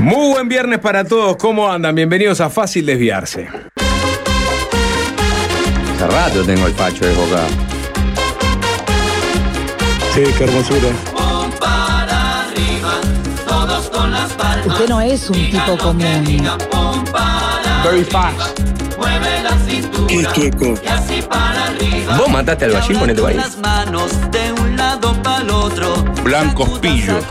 Muy buen viernes para todos, ¿cómo andan? Bienvenidos a Fácil Desviarse. Hace rato tengo el pacho de boca. Sí, qué hermosura. Usted no es un tipo común. Very fast. Qué queco. Vos mataste al ballín, ponete otro. Blancos pillos.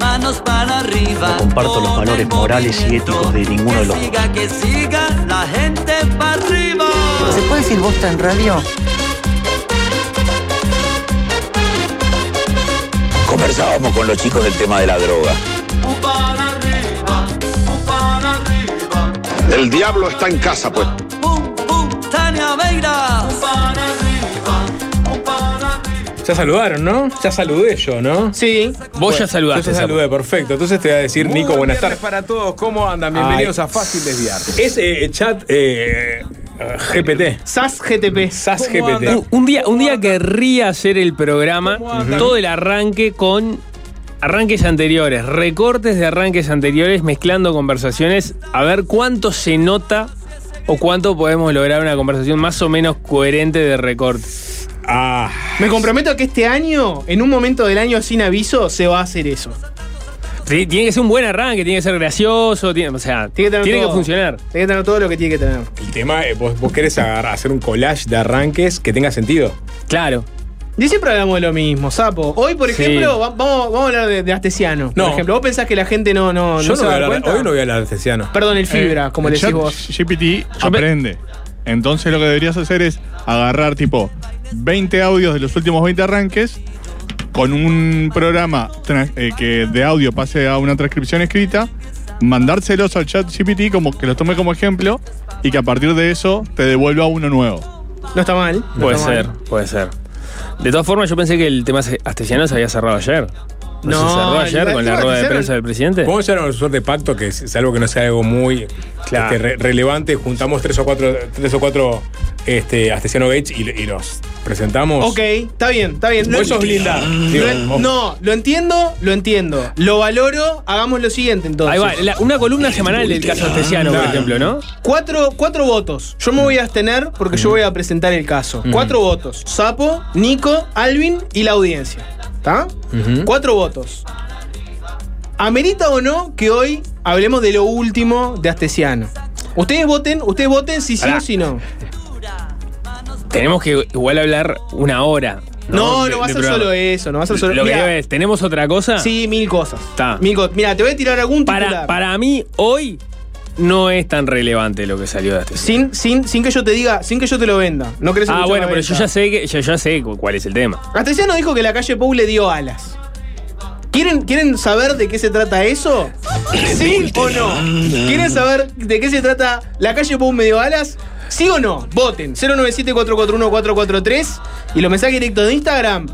Manos para arriba. No comparto los valores morales y éticos de ninguno de los Que siga, que siga la gente para arriba. ¿Se puede decir bosta en radio? Conversábamos con los chicos del tema de la droga. Para arriba, para arriba. El diablo está en casa, pues. Pum, pum, Tania Veira. Ya saludaron, ¿no? Ya saludé yo, ¿no? Sí. Vos ya saludaste. Yo ya saludé, perfecto. Entonces te voy a decir, Nico, buenas tardes. para todos, ¿cómo andan? Bienvenidos a Fácil Desviarse. Es eh, chat eh, GPT. SAS GTP. SAS ¿Cómo GPT. Un, un día, un día querría hacer el programa, todo el arranque con arranques anteriores, recortes de arranques anteriores, mezclando conversaciones, a ver cuánto se nota o cuánto podemos lograr una conversación más o menos coherente de recorte. Ah, Me comprometo a que este año, en un momento del año sin aviso, se va a hacer eso. Sí, tiene que ser un buen arranque, tiene que ser gracioso, tiene, o sea, Tiene que tiene, tener que funcionar. Tiene que tener todo lo que tiene que tener. el tema, eh, vos, vos querés agarrar, hacer un collage de arranques que tenga sentido. Claro. Y siempre hablamos de lo mismo, sapo. Hoy, por ejemplo, va- vamos, vamos a hablar de, de Astesiano. No. Por ejemplo, vos pensás que la gente no, no, Yo no se no voy va a hablar, cuenta. hoy no voy a hablar de Cesiano. Perdón, el fibra, Eh, como el le decís vos. GPT aprende. Entonces lo que deberías hacer es agarrar tipo 20 audios de los últimos 20 arranques con un programa eh, que de audio pase a una transcripción escrita, mandárselos al chat GPT como que los tome como ejemplo y que a partir de eso te devuelva uno nuevo. No está mal. no Puede está ser, mal. puede ser. De todas formas, yo pensé que el tema astesiano se había cerrado ayer. ¿No, No, se cerró ayer con la rueda de prensa del presidente? Podemos llegar a una suerte de pacto que algo que no sea algo muy Claro. este, re- relevante. Juntamos tres o cuatro, tres o cuatro este, Astesiano Gates y, y los presentamos. Ok, está bien, está bien. Vos sos vos- no, lo entiendo, lo entiendo. Lo valoro, hagamos lo siguiente entonces. Ahí va, la- una columna semanal del caso astesiano, por ejemplo, ¿no? Cuatro, cuatro votos. Yo me voy a abstener porque yo voy a presentar el caso. Cuatro votos. Sapo, Nico, Alvin y la audiencia. ¿Está? Cuatro votos. ¿Amerita o no que hoy hablemos de lo último de Astesiano? Ustedes voten, ustedes voten si sí o si no. Tenemos que igual hablar una hora. No, no, va a ser programa. solo eso, no va a ser solo Lo que Mirá, digo es, ¿tenemos otra cosa? Sí, mil cosas. Está. Mil cosas. Mira, te voy a tirar algún Para, titular. para mí, hoy no es tan relevante lo que salió de astesiano. Sin, sin, sin que yo te diga, sin que yo te lo venda. No querés Ah, bueno, pero yo ya sé que yo ya sé cu- cuál es el tema. Astesiano dijo que la calle Pou le dio alas. ¿Quieren, ¿Quieren saber de qué se trata eso? ¿Sí o no? ¿Quieren saber de qué se trata la calle Pou me dio alas? ¿Sí o no? Voten. 097-441-443 y los mensajes directos de Instagram.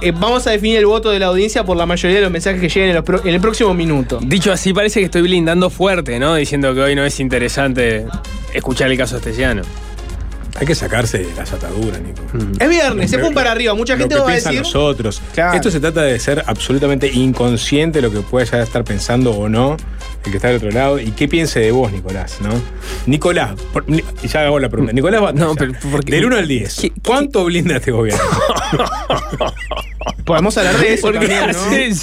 eh, vamos a definir el voto de la audiencia por la mayoría de los mensajes que lleguen en, el próximo minuto. Dicho así, parece que estoy blindando fuerte, ¿no? Diciendo que hoy no es interesante escuchar el caso astesiano. Hay que sacarse las ataduras, Nico. Es viernes, se pone para arriba. Mucha Lo gente que va a decir. nosotros. Claro. Esto se trata de ser absolutamente inconsciente de lo que pueda ya estar pensando o no el que está del otro lado y qué piense de vos, Nicolás, ¿no? Nicolás, por- ya hago la pregunta. Nicolás Batalla, No, del 1 al 10, ¿Qué- qué- ¿cuánto blinda este gobierno? Podemos hablar de eso Porque también,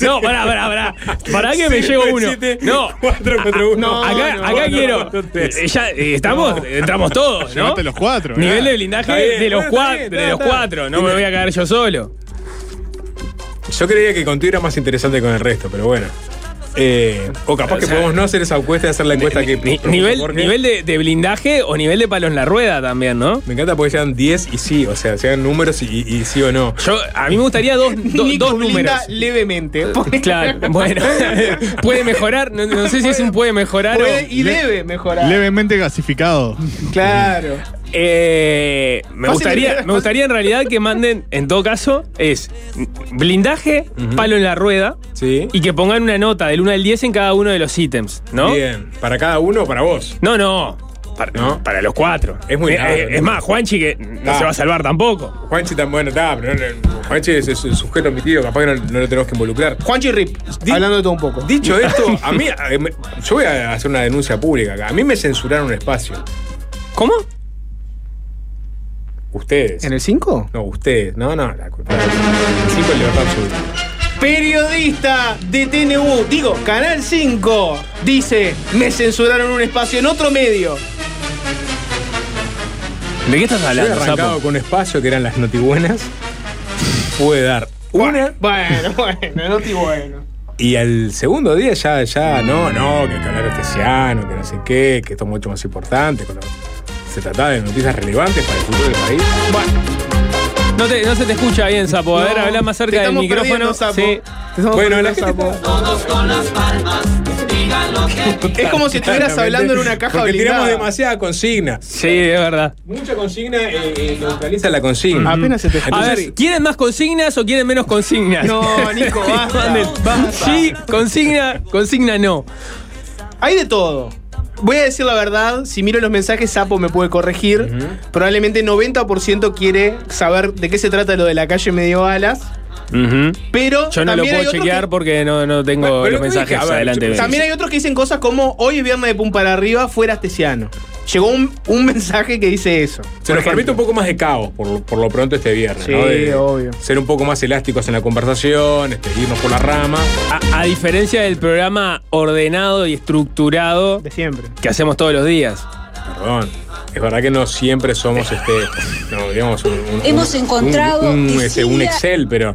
¿no? pará, pará, pará. Pará que me llego uno. No, 4 contra 1. No, acá, no, acá no, quiero. eh, Ya eh, estamos, entramos todos, ¿no? Los cuatro. Nivel mirá. de blindaje bien, de los, bueno, está cua- bien, de los cuatro. No me voy a caer yo solo. Yo creía que contigo era más interesante que con el resto, pero bueno. Eh, o capaz O que sea, podemos no hacer esa encuesta y hacer la encuesta que. Ni- nivel Jorge. nivel de, de blindaje o nivel de palos en la rueda también, ¿no? Me encanta porque sean 10 y sí, o sea, sean números y, y sí o no. Yo, a mí me gustaría dos, do- Nico dos números. levemente. Claro, bueno. puede mejorar, no, no sé si es un puede mejorar Puede o. y debe mejorar. Levemente gasificado. Claro. Eh, me, Fácil gustaría, me gustaría en realidad que manden, en todo caso, es blindaje, palo en la rueda Sí. y que pongan una nota del 1 al 10 en cada uno de los ítems, ¿no? Bien. ¿Para cada uno o para vos? No, no. para, ¿No? para los cuatro. Es muy Eh, eh, ¿no? Es más, Juanchi que no Ah. se va a salvar tampoco. Juanchi tan bueno, está, pero no- Juanchi es, es el sujeto omitido, capaz que no, no lo tenemos que involucrar. Juanchi Rip, Di- hablando de todo un poco. Dicho esto, a mí, eh, me- yo voy a hacer una denuncia pública acá. A mí me censuraron un espacio. ¿Cómo? Ustedes. ¿En el 5? No, ustedes. No, no, la culpa. Cinco en libertad absoluta. Periodista de TNU, digo, Canal 5, dice, me censuraron un espacio en otro medio. ¿De qué estás Yo he hablando, arrancado Sapo? con un espacio que eran las notibuenas. Pude dar una. Bueno, bueno, no estoy bueno. Y al segundo día ya, ya, no, no, que hay que hablar estesiano, que no sé qué, que esto es mucho más importante. Se trataba de noticias relevantes para el futuro del país. No, te- no se te escucha bien, Sapo. A ver, No, habla más cerca del micrófono. Sapo. Sí. Bueno, la gente Sapo. Todos con las palmas, digan lo que Es como si estuvieras hablando en una caja Porque blindada. tiramos demasiada consigna. Sí, es verdad. Mucha consigna eh, eh, neutraliza la consigna. Apenas se te A Entonces- ver, ¿quieren más consignas o quieren menos consignas? No, Nico, basta, Manden. basta. Sí, consigna, consigna no. Hay de todo. Voy a decir la verdad, si miro los mensajes, Sapo me puede corregir. Probablemente 90% quiere saber de qué se trata lo de la calle medio alas. Pero Yo no lo también hay puedo otros chequear que- porque no, no tengo Bueno, los lo que dije, mensajes ver, adelante. yo-. También hay otros que dicen cosas como hoy es viernes de pum para arriba, fuera Astesiano. Llegó un, un mensaje que dice eso. Se nos permite un poco más de caos por, por lo pronto este viernes, Sí, ¿no? De obvio. Ser un poco más elásticos en la conversación, este, irnos por la rama. A, a diferencia del programa ordenado y estructurado De siempre. que hacemos todos los días. Perdón. Es verdad que no siempre somos este. No, digamos, un, un- Hemos un- encontrado un, un, que este, un Excel, pero eh,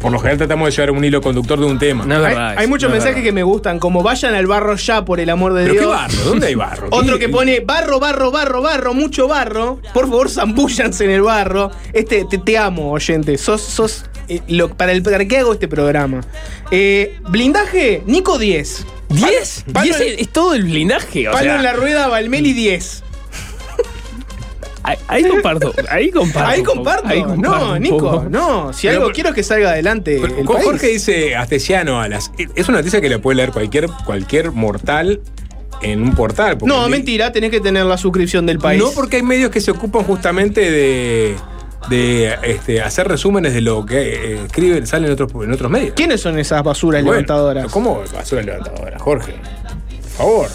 por lo general tratamos de llevar un hilo conductor de un tema. No Hay, muchos no mensajes que me gustan, como vayan al barro ya, por el amor de ¿Pero Dios. qué barro? ¿Dónde hay barro? Otro ¿Qué- que pone barro, barro, barro, barro, mucho barro. Por favor, zambúllanse en el barro. Este, te, te amo, oyente. Sos, sos eh, lo, para el para qué hago este programa. Eh, blindaje, Nico 10. ¿Diez? Palo ¿Diez en- es, es todo el blindaje? O Palo sea, en la rueda, Valmeli 10. Ahí, ahí comparto. Ahí comparto. Ahí comparto. ahí comparto no, Nico, no. Si Pero algo por- quiero es que salga adelante. Pero el con país. Jorge dice Astesiano Alas. Es una noticia que la puede leer cualquier, cualquier mortal en un portal. No, mentira, tenés que tener la suscripción del país. No, porque hay medios que se ocupan justamente de, de este, hacer resúmenes de lo que eh, escriben, salen en otros, en otros medios. ¿Quiénes son esas basuras Bueno, levantadoras? ¿Cómo basura levantadora, Jorge? Por favor.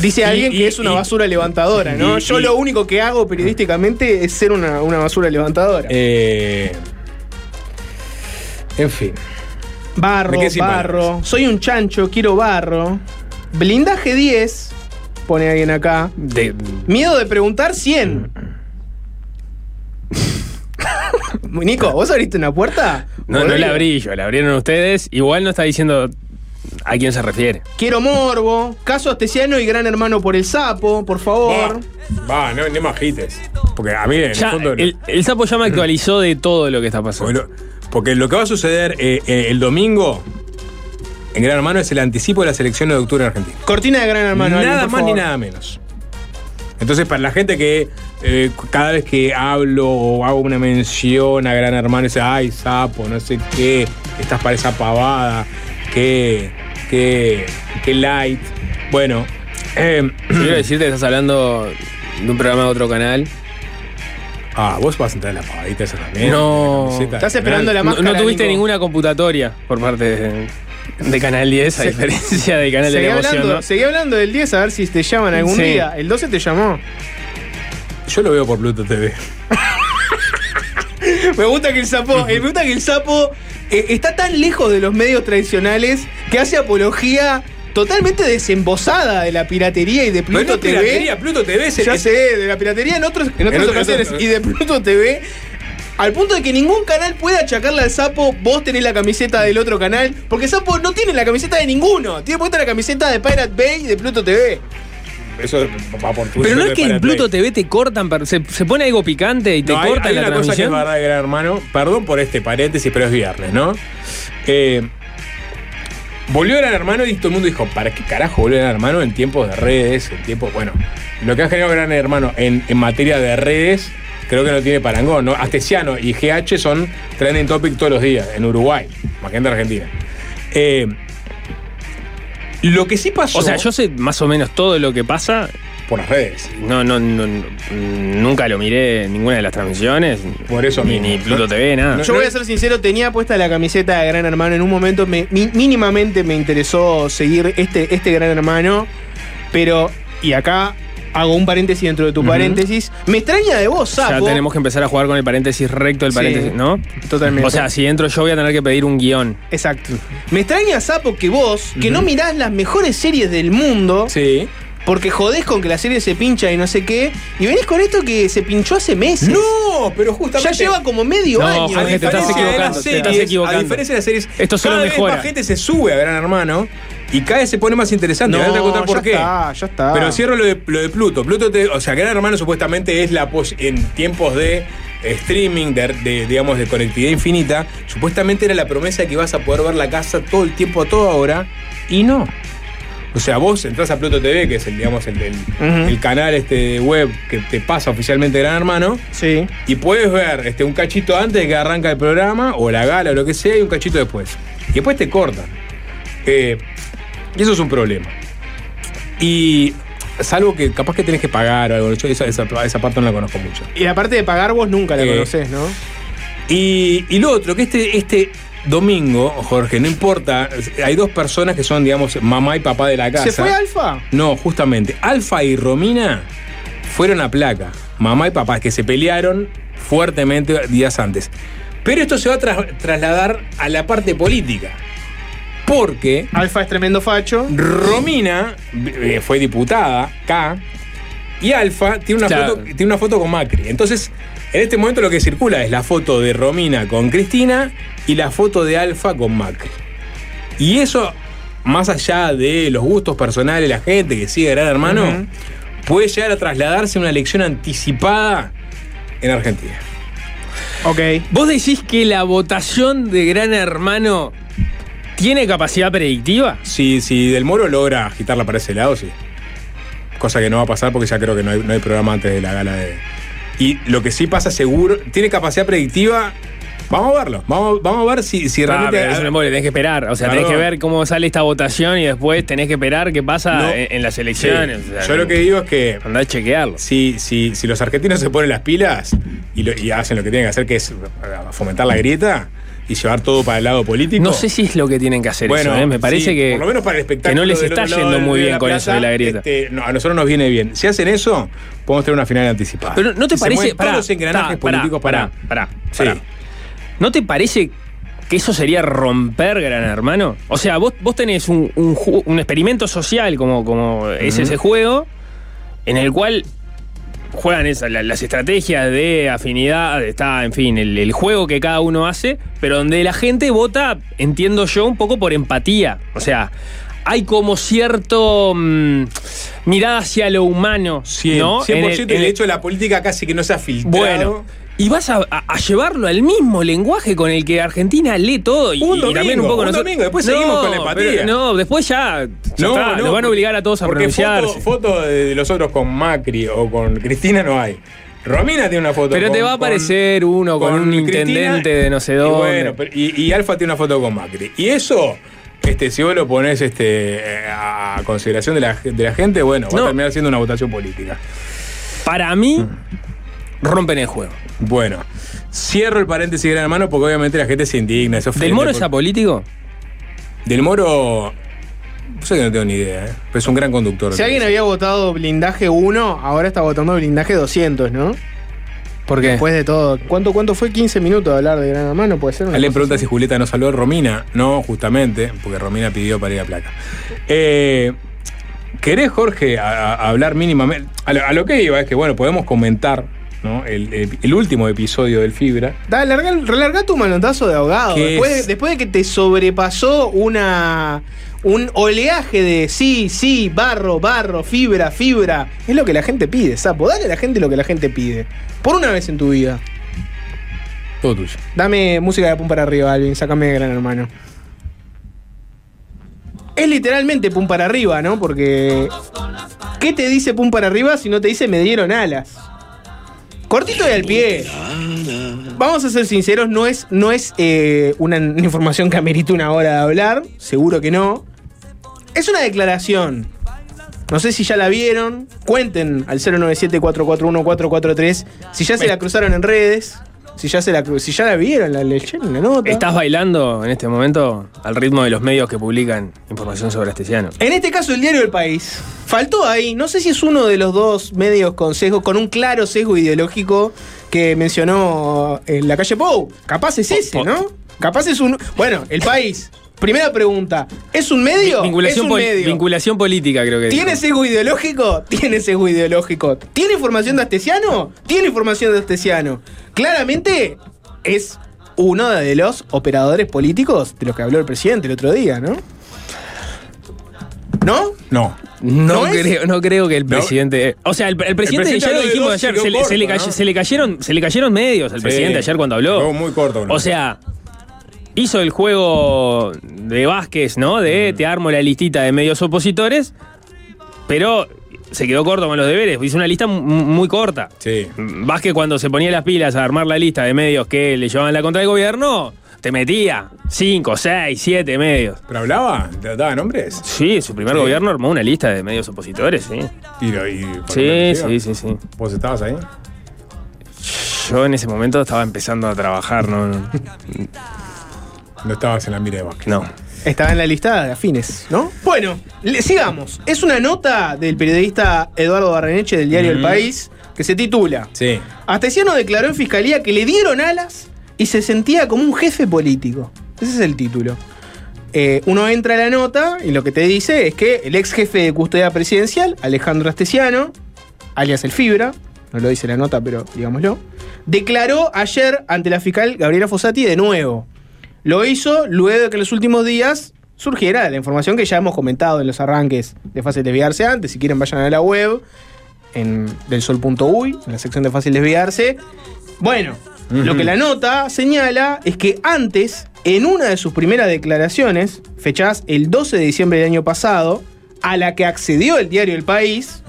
Dice alguien y- que es una y- basura levantadora, ¿no? Yo lo único que hago periodísticamente es ser una, una basura levantadora. Eh, en fin. barro, barro. palabras. Soy un chancho, quiero barro. Blindaje 10, pone alguien acá. De- Miedo de preguntar 100. Nico, ¿vos abriste una puerta? no, no la abrí yo, la abrieron ustedes. Igual no está diciendo a quién se refiere. Quiero morbo. Caso Astesiano y Gran Hermano por el sapo, por favor. Va, no, no me agites. Porque a mí, en Ya, el fondo. el, el sapo ya me actualizó de todo lo que está pasando. Porque lo, porque lo que va a suceder eh, eh, el domingo en Gran Hermano es el anticipo de las elecciones de octubre en Argentina. Cortina de Gran Hermano. nada más ni nada menos. Entonces, para la gente que eh, cada vez que hablo o hago una mención a Gran Hermano, dice, ay, sapo, no sé qué, estás para esa pavada, qué, qué, qué light. Bueno, eh, Quiero decirte que estás hablando de un programa de otro canal. ah, vos vas a entrar en la pavadita esa también. No. la Estás esperando la No, máscara. no tuviste Nico. ninguna computatoria por parte de, de Canal 10, a diferencia de Canal de Seguí la Emoción. hablando, ¿no? seguí hablando del 10 a ver si te llaman algún Sí. día. El 12 te llamó. Yo lo veo por Pluto TV. Me gusta que el sapo, eh, me gusta que el sapo eh, está tan lejos de los medios tradicionales que hace apología totalmente desembosada de la piratería y de Pluto no TV. piratería, Pluto TV es el- Ya sé, de la piratería en, otros, en otras ocasiones otro- y de Pluto TV. Al punto de que ningún canal pueda achacarle al sapo, vos tenés la camiseta del otro canal, porque sapo no tiene la camiseta de ninguno, tiene puesta la camiseta de Pirate Bay y de Pluto TV. Eso va por tu Pero no es que en Pluto. TV te cortan, se, se pone algo picante y te No, hay- cortan hay, la una cosa que es transmisión. verdad de Gran Hermano. Perdón por este paréntesis, pero es viernes, ¿no? Eh, volvió Gran Hermano y todo el mundo dijo, ¿para qué carajo volvió Gran Hermano en tiempos de redes? En tiempos, bueno, lo que ha generado Gran Hermano en, en materia de redes, creo que no tiene parangón, ¿no? Astesiano y GH son trending topic todos los días, en Uruguay, más que en Argentina. Eh, lo que sí pasó... O sea, yo sé más o menos todo lo que pasa por las redes. No, no, no, no, nunca lo miré en ninguna de las transmisiones. Por eso ni, mismo. ni Pluto TV, nada. Yo voy a ser sincero, tenía puesta la camiseta de Gran Hermano. En un momento me- mínimamente me interesó seguir este, este Gran Hermano. Pero, y acá hago un paréntesis dentro de tu paréntesis. Me extraña de vos, ya Sapo. tenemos que empezar a jugar con el paréntesis recto del Sí, paréntesis, ¿no? Totalmente. O sea, si entro yo voy a tener que pedir un guion. Exacto. Me extraña, Sapo, que vos, que no mirás las mejores series del mundo, Sí. porque jodés con que la serie se pincha y no sé qué, y venís con esto que se pinchó hace meses. No, pero justamente. Ya lleva como medio No, año. Jorge, A te estás equivocando, te estás equivocando. A diferencia de las series, Esto solo cada vez mejora. más gente se sube a Gran Hermano y cada vez se pone más interesante. No, voy a contar por ya qué. está, ya está. Pero cierro lo de, lo de Pluto. Pluto, te- o sea, Gran Hermano supuestamente es la en tiempos de streaming, de, de, digamos, de conectividad infinita, supuestamente era la promesa de que ibas a poder ver la casa todo el tiempo, a toda hora, y no. O sea, vos entras a Pluto TV, que es el, digamos, el, el canal este web que te pasa oficialmente Gran Hermano, Sí. y puedes ver este, un cachito antes de que arranca el programa, o la gala, o lo que sea, y un cachito después. Y después te cortan. Eh, y eso es un problema. Y salvo que capaz que tenés que pagar o algo. Yo esa, esa, esa parte no la conozco mucho. Y aparte de pagar, vos nunca la Eh, conocés, ¿no? Y, y lo otro, que este, este domingo, Jorge, no importa, hay dos personas que son, digamos, mamá y papá de la casa. ¿Se fue Alfa? No, justamente. Alfa y Romina fueron a placa. Mamá y papá, que se pelearon fuertemente días antes. Pero esto se va a tras- trasladar a la parte política. Porque Alfa es tremendo facho. Romina eh, fue diputada, K, y Alfa tiene una, Claro. foto, tiene una foto con Macri. Entonces, en este momento lo que circula es la foto de Romina con Cristina y la foto de Alfa con Macri. Y eso, más allá de los gustos personales de la gente que sigue a Gran Hermano, puede llegar a trasladarse a una elección anticipada en Argentina. Ok. ¿Vos decís que la votación de Gran Hermano tiene capacidad predictiva? Si, si Del Moro logra agitarla para ese lado, sí. Cosa que no va a pasar porque ya creo que no hay, no hay programa antes de la gala de. Y lo que sí pasa seguro, tiene capacidad predictiva. Vamos a verlo. Vamos, vamos a ver si, si Ah, realmente. es un embole, tenés que esperar. O sea, Claro. tenés que ver cómo sale esta votación y después tenés que esperar qué pasa No. en, en las Sí. elecciones. O sea, Yo lo que digo es que Andá a chequearlo. si, si, si los argentinos se ponen las pilas y, lo- y hacen lo que tienen que hacer, que es fomentar la grieta y llevar todo para el lado político. No sé si es lo que tienen que hacer Bueno, eso, ¿eh? Me parece sí, que, por lo menos para el que espectáculo no les está yendo muy bien con eso de la grieta. este, no, a nosotros nos viene bien. Si hacen eso, podemos tener una final anticipada. Pero ¿no te Se parece... mueven pará, todos los engranajes ta, pará, políticos para. pará, pará, Sí. ¿No te parece que eso sería romper Gran Hermano? O sea, vos, vos tenés un, un experimento social como, como es Ujú. ese juego, en el cual juegan esa- la- las estrategias de afinidad, está, en fin, el, el juego que cada uno hace, pero donde la gente vota, entiendo yo, un poco por empatía. O sea, hay como cierto mm, mirada hacia lo humano, 100%, ¿no? 100% En el- y en de el- hecho la política casi que no se ha filtrado. bueno, y vas a, a- a llevarlo al mismo lenguaje con el que Argentina lee todo y, Un y también un poco un nosotros. domingo, después seguimos con la empatía. pero no, después ya, ya No, está, no, nos van a obligar a todos a porque pronunciarse. Foto, foto de los otros con Macri o con Cristina no hay. Romina tiene una foto pero con- te va a con- aparecer uno con, un Cristina intendente de no sé y dónde. bueno, pero- y, y Alfa tiene una foto con Macri. Y eso, este, si vos lo pones este, eh, a consideración de la, de la gente, bueno, va No. a terminar siendo una votación política. Para mí, rompen el juego. Bueno, cierro el paréntesis de gran hermano porque obviamente la gente se indigna. Se ¿Del Moro es por- apolítico? Del Moro. No sé que no tengo ni idea, ¿eh? pero es un gran conductor. Si alguien había votado blindaje 1, ahora está votando blindaje 200, ¿no? ¿Por qué? Después de todo. ¿Cuánto, cuánto fue 15 minutos de hablar de Gran Hermano? ¿Puede ser? una Alguien cosa pregunta así? si Julieta no saludó a Romina. No, justamente, porque Romina pidió para ir a placa. Eh, ¿Querés, Jorge, a- a hablar mínimamente? A lo, a lo que iba es que, bueno, podemos comentar ¿no? el, el- el último episodio del Fibra. Dale, larga, relarga tu manotazo de ahogado. ¿Qué Después, de- es? después de que te sobrepasó una un oleaje de sí, sí, barro, barro, fibra, fibra. Es lo que la gente pide, sapo. Dale a la gente lo que la gente pide. Por una vez en tu vida. Todo tuyo. Dame música de pum para arriba, Alvin. Sácame de gran hermano. Es literalmente pum para arriba, ¿no? Porque. ¿Qué te dice pum para arriba si no te dice me dieron alas? Cortito y al pie. Vamos a ser sinceros, no es, no es eh, una información que amerite una hora de hablar, seguro que no. Es una declaración No sé si ya la vieron. Cuenten al 097-441-443 si ya se la cruzaron en redes. Si ya, se la, si ya la vieron, la leyeron, la nota. ¿Estás bailando en este momento al ritmo de los medios que publican información sobre Astesiano? En este caso, el diario del país. Faltó ahí, no sé si es uno de los dos medios con sesgo, con un claro sesgo ideológico que mencionó en la calle Pou. Capaz es ese, ¿no? Capaz es un. Bueno, el país. Primera pregunta. ¿Es un medio? Vinculación, es un pol- medio. vinculación política, creo que. ¿Tiene sesgo ideológico? Tiene sesgo ideológico. ¿Tiene información de Astesiano? Tiene información de Astesiano. Claramente es uno de los operadores políticos de los que habló el presidente el otro día, ¿no? ¿No? No. No, creo, no creo que el No. presidente. O sea, el, el presidente, presidente ya lo dijimos ayer, se, le- se le corto, cay- ¿no? se le cayeron, se le cayeron medios al Sí. presidente ayer cuando habló. Quedó muy corto, ¿no? O sea, hizo el juego de Vázquez, ¿no? De te armo la listita de medios opositores, pero se quedó corto con los deberes. Hizo una lista mu- muy corta. Sí. Vázquez cuando se ponía las pilas a armar la lista de medios que le llevaban la contra del gobierno, te metía 5, 6, 7 medios. ¿Pero hablaba? ¿Te daba nombres? Sí, en su primer Sí. gobierno armó una lista de medios opositores, sí. Y, lo- y Sí, sí, sí, sí. ¿Vos estabas ahí? Yo en ese momento estaba empezando a trabajar, no, no. No estabas en la mira de Vázquez. no. Estaba en la lista de afines, ¿no? Bueno, le- sigamos. Es una nota del periodista Eduardo Barreneche del diario El País que se titula Sí. Astesiano declaró en fiscalía que le dieron alas y se sentía como un jefe político. Ese es el título. Eh, uno entra a la nota y lo que te dice es que el ex jefe de custodia presidencial, Alejandro Astesiano, alias el Fibra, no lo dice la nota, pero digámoslo, declaró ayer ante la fiscal Gabriela Fossati de nuevo. Lo hizo luego de que en los últimos días surgiera la información que ya hemos comentado en los arranques de Fácil Desviarse antes. Si quieren, vayan a la web en delsol.uy, en la sección de Fácil Desviarse. Bueno, lo que la nota señala es que antes, en una de sus primeras declaraciones, fechadas el 12 de diciembre del año pasado, a la que accedió el diario El País,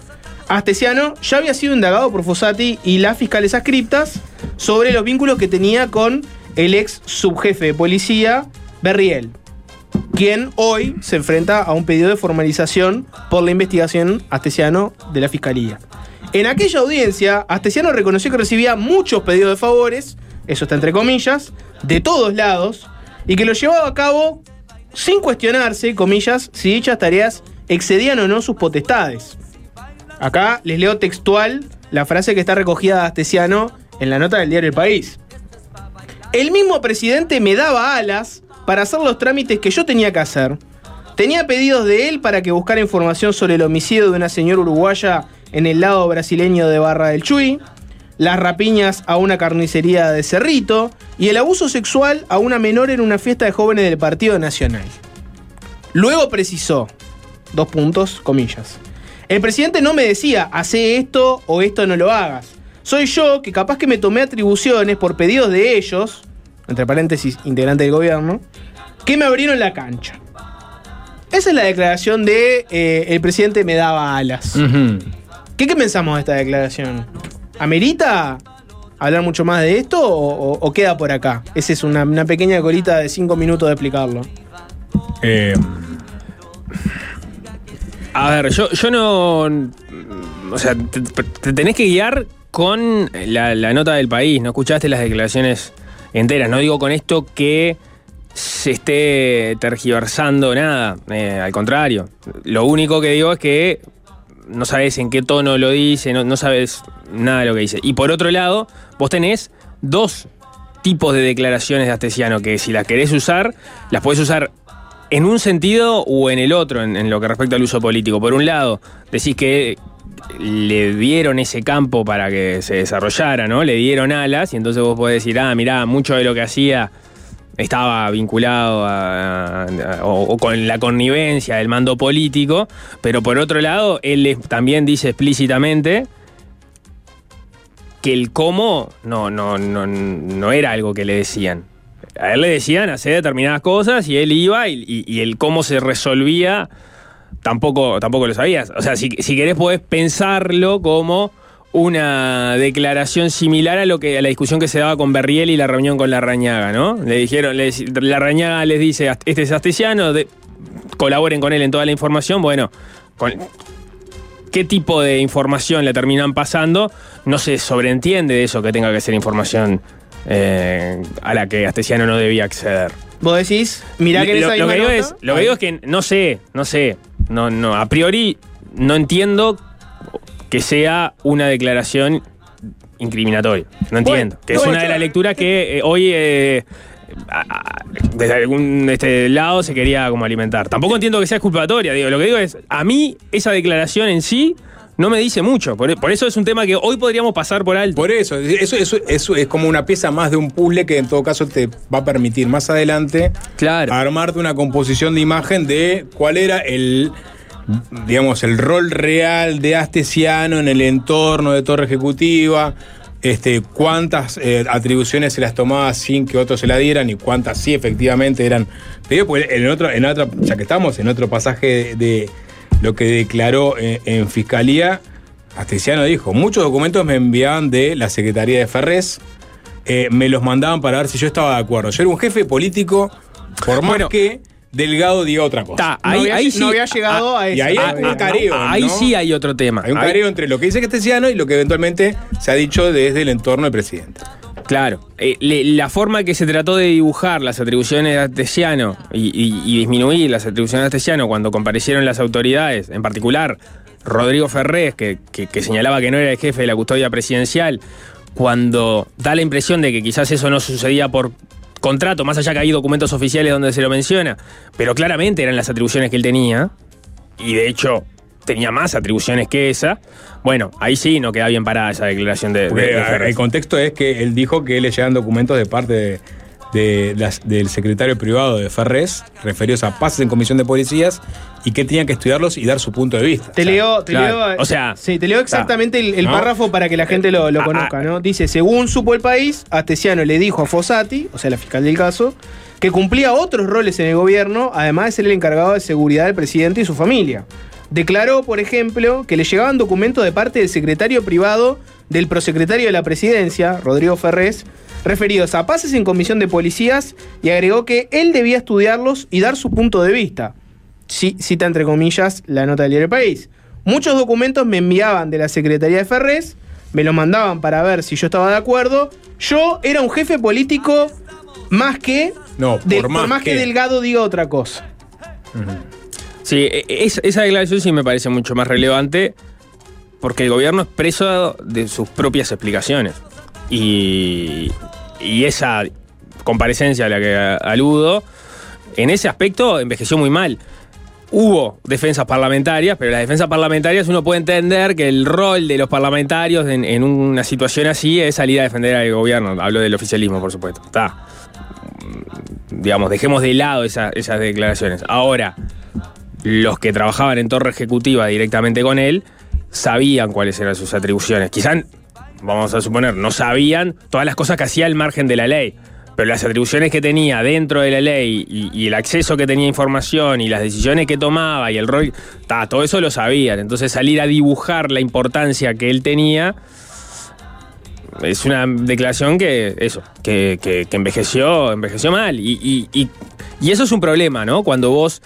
Astesiano ya había sido indagado por Fossati y las fiscales ascriptas sobre los vínculos que tenía con el ex subjefe de policía, Berriel, quien hoy se enfrenta a un pedido de formalización por la investigación Astesiano de la Fiscalía. En aquella audiencia, Astesiano reconoció que recibía muchos pedidos de favores, eso está entre comillas, de todos lados, y que lo llevaba a cabo sin cuestionarse, comillas, si dichas tareas excedían o no sus potestades. Acá les leo textual la frase que está recogida de Astesiano en la nota del diario El País. El mismo presidente me daba alas para hacer los trámites que yo tenía que hacer. Tenía pedidos de él para que buscara información sobre el homicidio de una señora uruguaya en el lado brasileño de Barra del Chuy, las rapiñas a una carnicería de Cerrito y el abuso sexual a una menor en una fiesta de jóvenes del Partido Nacional. Luego precisó, dos puntos, comillas. El presidente no me decía, hace esto o esto no lo hagas. Soy yo que capaz que me tomé atribuciones por pedidos de ellos, entre paréntesis, integrante del gobierno, que me abrieron la cancha. Esa es la declaración de eh, el presidente me daba alas. ¿Qué, pensamos de esta declaración? ¿Amerita hablar mucho más de esto o, queda por acá? Esa es una, pequeña colita de cinco minutos de explicarlo. Eh, A ver, yo, no. O sea, te, te tenés que guiar con la, la nota del país. No escuchaste las declaraciones enteras. No digo con esto que se esté tergiversando nada. eh, al contrario. Lo único que digo es que no sabes en qué tono lo dice, no, sabes nada de lo que dice. Y por otro lado, vos tenés dos tipos de declaraciones de Astesiano que si las querés usar, las podés usar en un sentido o en el otro, en, en lo que respecta al uso político. Por un lado, decís que le dieron ese campo para que se desarrollara, ¿no? Le dieron alas y entonces vos podés decir, ah, mirá, mucho de lo que hacía estaba vinculado a, o, con la connivencia del mando político, pero por otro lado, él también dice explícitamente que el cómo no, no, no, no era algo que le decían. A él le decían hacer determinadas cosas y él iba y, y- y el cómo se resolvía tampoco, tampoco lo sabías. O sea, si, si querés podés pensarlo como una declaración similar a lo que a la discusión que se daba con Berriel y la reunión con Larrañaga, ¿no? Le dijeron, le dec- Larrañaga les dice, este es astesiano, de- colaboren con él en toda la información, bueno, con- qué tipo de información le terminan pasando, no se sobreentiende de eso que tenga que ser información eh, a la que Astesiano no debía acceder. Vos decís, mirá que lo, lo que digo es, lo que digo es que no sé, no sé, no, no, a priori no entiendo que sea una declaración incriminatoria. No entiendo. que es bueno, una de las lecturas que eh, hoy eh, desde algún este, lado se quería como alimentar. Tampoco entiendo que sea exculpatoria. Digo, lo que digo es, a mí esa declaración en sí no me dice mucho. Por, por eso es un tema que hoy podríamos pasar por alto. Por eso, eso, eso, eso es como una pieza más de un puzzle que en todo caso te va a permitir más adelante Claro. armarte una composición de imagen de cuál era el digamos el rol real de Astesiano en el entorno de Torre Ejecutiva, este, cuántas eh, atribuciones se las tomaba sin que otros se la dieran y cuántas sí efectivamente eran. Te digo, porque en otro, en otra, ya que estamos en otro pasaje de, de lo que declaró en, en fiscalía, Astesiano dijo, muchos documentos me enviaban de la Secretaría de Ferrés, eh, me los mandaban para ver si yo estaba de acuerdo. Yo era un jefe político, por más Bueno. que Delgado diga otra cosa. Está, No ahí, había- ahí no sí- había llegado a y ese ahí hay un careo, Ahí ¿no? sí hay otro tema. Hay un Ahí- careo entre lo que dice Astesiano y lo que eventualmente se ha dicho desde el entorno del presidente. Claro, eh, le- la forma que se trató de dibujar las atribuciones de Astesiano y, y- y disminuir las atribuciones de Astesiano cuando comparecieron las autoridades, en particular Rodrigo Ferrés, que, que- que señalaba que no era el jefe de la custodia presidencial, cuando da la impresión de que quizás eso no sucedía por contrato, más allá que hay documentos oficiales donde se lo menciona, pero claramente eran las atribuciones que él tenía, y de hecho tenía más atribuciones que esa, bueno, ahí sí no queda bien parada esa declaración de, el contexto es que él dijo que le llegan documentos de parte de, de las- del secretario privado de Ferrés, referidos a pases en comisión de policías, y que él tenía que estudiarlos y dar su punto de vista. Te leo, te claro. leo, O sea, sí, te leo exactamente el, el ¿no? párrafo para que la gente lo, lo Ah, conozca, ah. ¿no? Dice, según supo el país, Astesiano le dijo a Fossati, o sea, la fiscal del caso, que cumplía otros roles en el gobierno, además de ser el encargado de seguridad del presidente y su familia. Declaró, por ejemplo, que le llegaban documentos de parte del secretario privado del prosecretario de la presidencia, Rodrigo Ferrés, referidos a pases en comisión de policías y agregó que él debía estudiarlos y dar su punto de vista. Sí, cita entre comillas la nota del diario País. Muchos documentos me enviaban de la Secretaría de Ferrés, me los mandaban para ver si yo estaba de acuerdo. Yo era un jefe político más que, No, por de- más que, que- Delgado diga otra cosa. Sí, e- es- esa declaración sí me parece mucho más relevante porque el gobierno es preso de sus propias explicaciones. Y, y esa comparecencia a la que aludo, en ese aspecto envejeció muy mal. Hubo defensas parlamentarias, pero las defensas parlamentarias uno puede entender que el rol de los parlamentarios en, una situación así es salir a defender al gobierno. Hablo del oficialismo, por supuesto. Está. Mm, Digamos, dejemos de lado esa- esas declaraciones. Ahora, los que trabajaban en torre ejecutiva directamente con él sabían cuáles eran sus atribuciones. Quizás, vamos a suponer, no sabían todas las cosas que hacía al margen de la ley. Pero las atribuciones que tenía dentro de la ley y, y el acceso que tenía a información y las decisiones que tomaba y el rol, ta, todo eso lo sabían. Entonces salir a dibujar la importancia que él tenía es una declaración que, eso, que, que- que envejeció, envejeció mal. Y, y- y- eso es un problema, ¿no? Cuando vos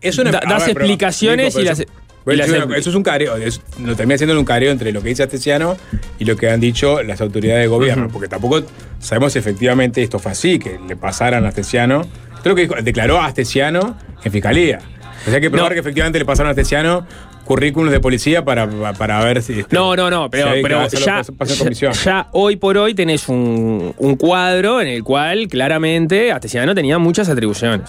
Es una- da- das ver, explicaciones y las... las- eso, eso es un careo, es- lo termina siendo un careo entre lo que dice Astesiano y lo que han dicho las autoridades de gobierno, porque tampoco sabemos si efectivamente esto fue así, que le pasaran a Astesiano. Lo que declaró Astesiano en fiscalía. O sea, hay que probar No. que efectivamente le pasaron a Astesiano currículums de policía para, para ver si. este, No, no, no, pero, pero ya, ya- ya hoy por hoy tenés un, un cuadro en el cual claramente Astesiano tenía muchas atribuciones.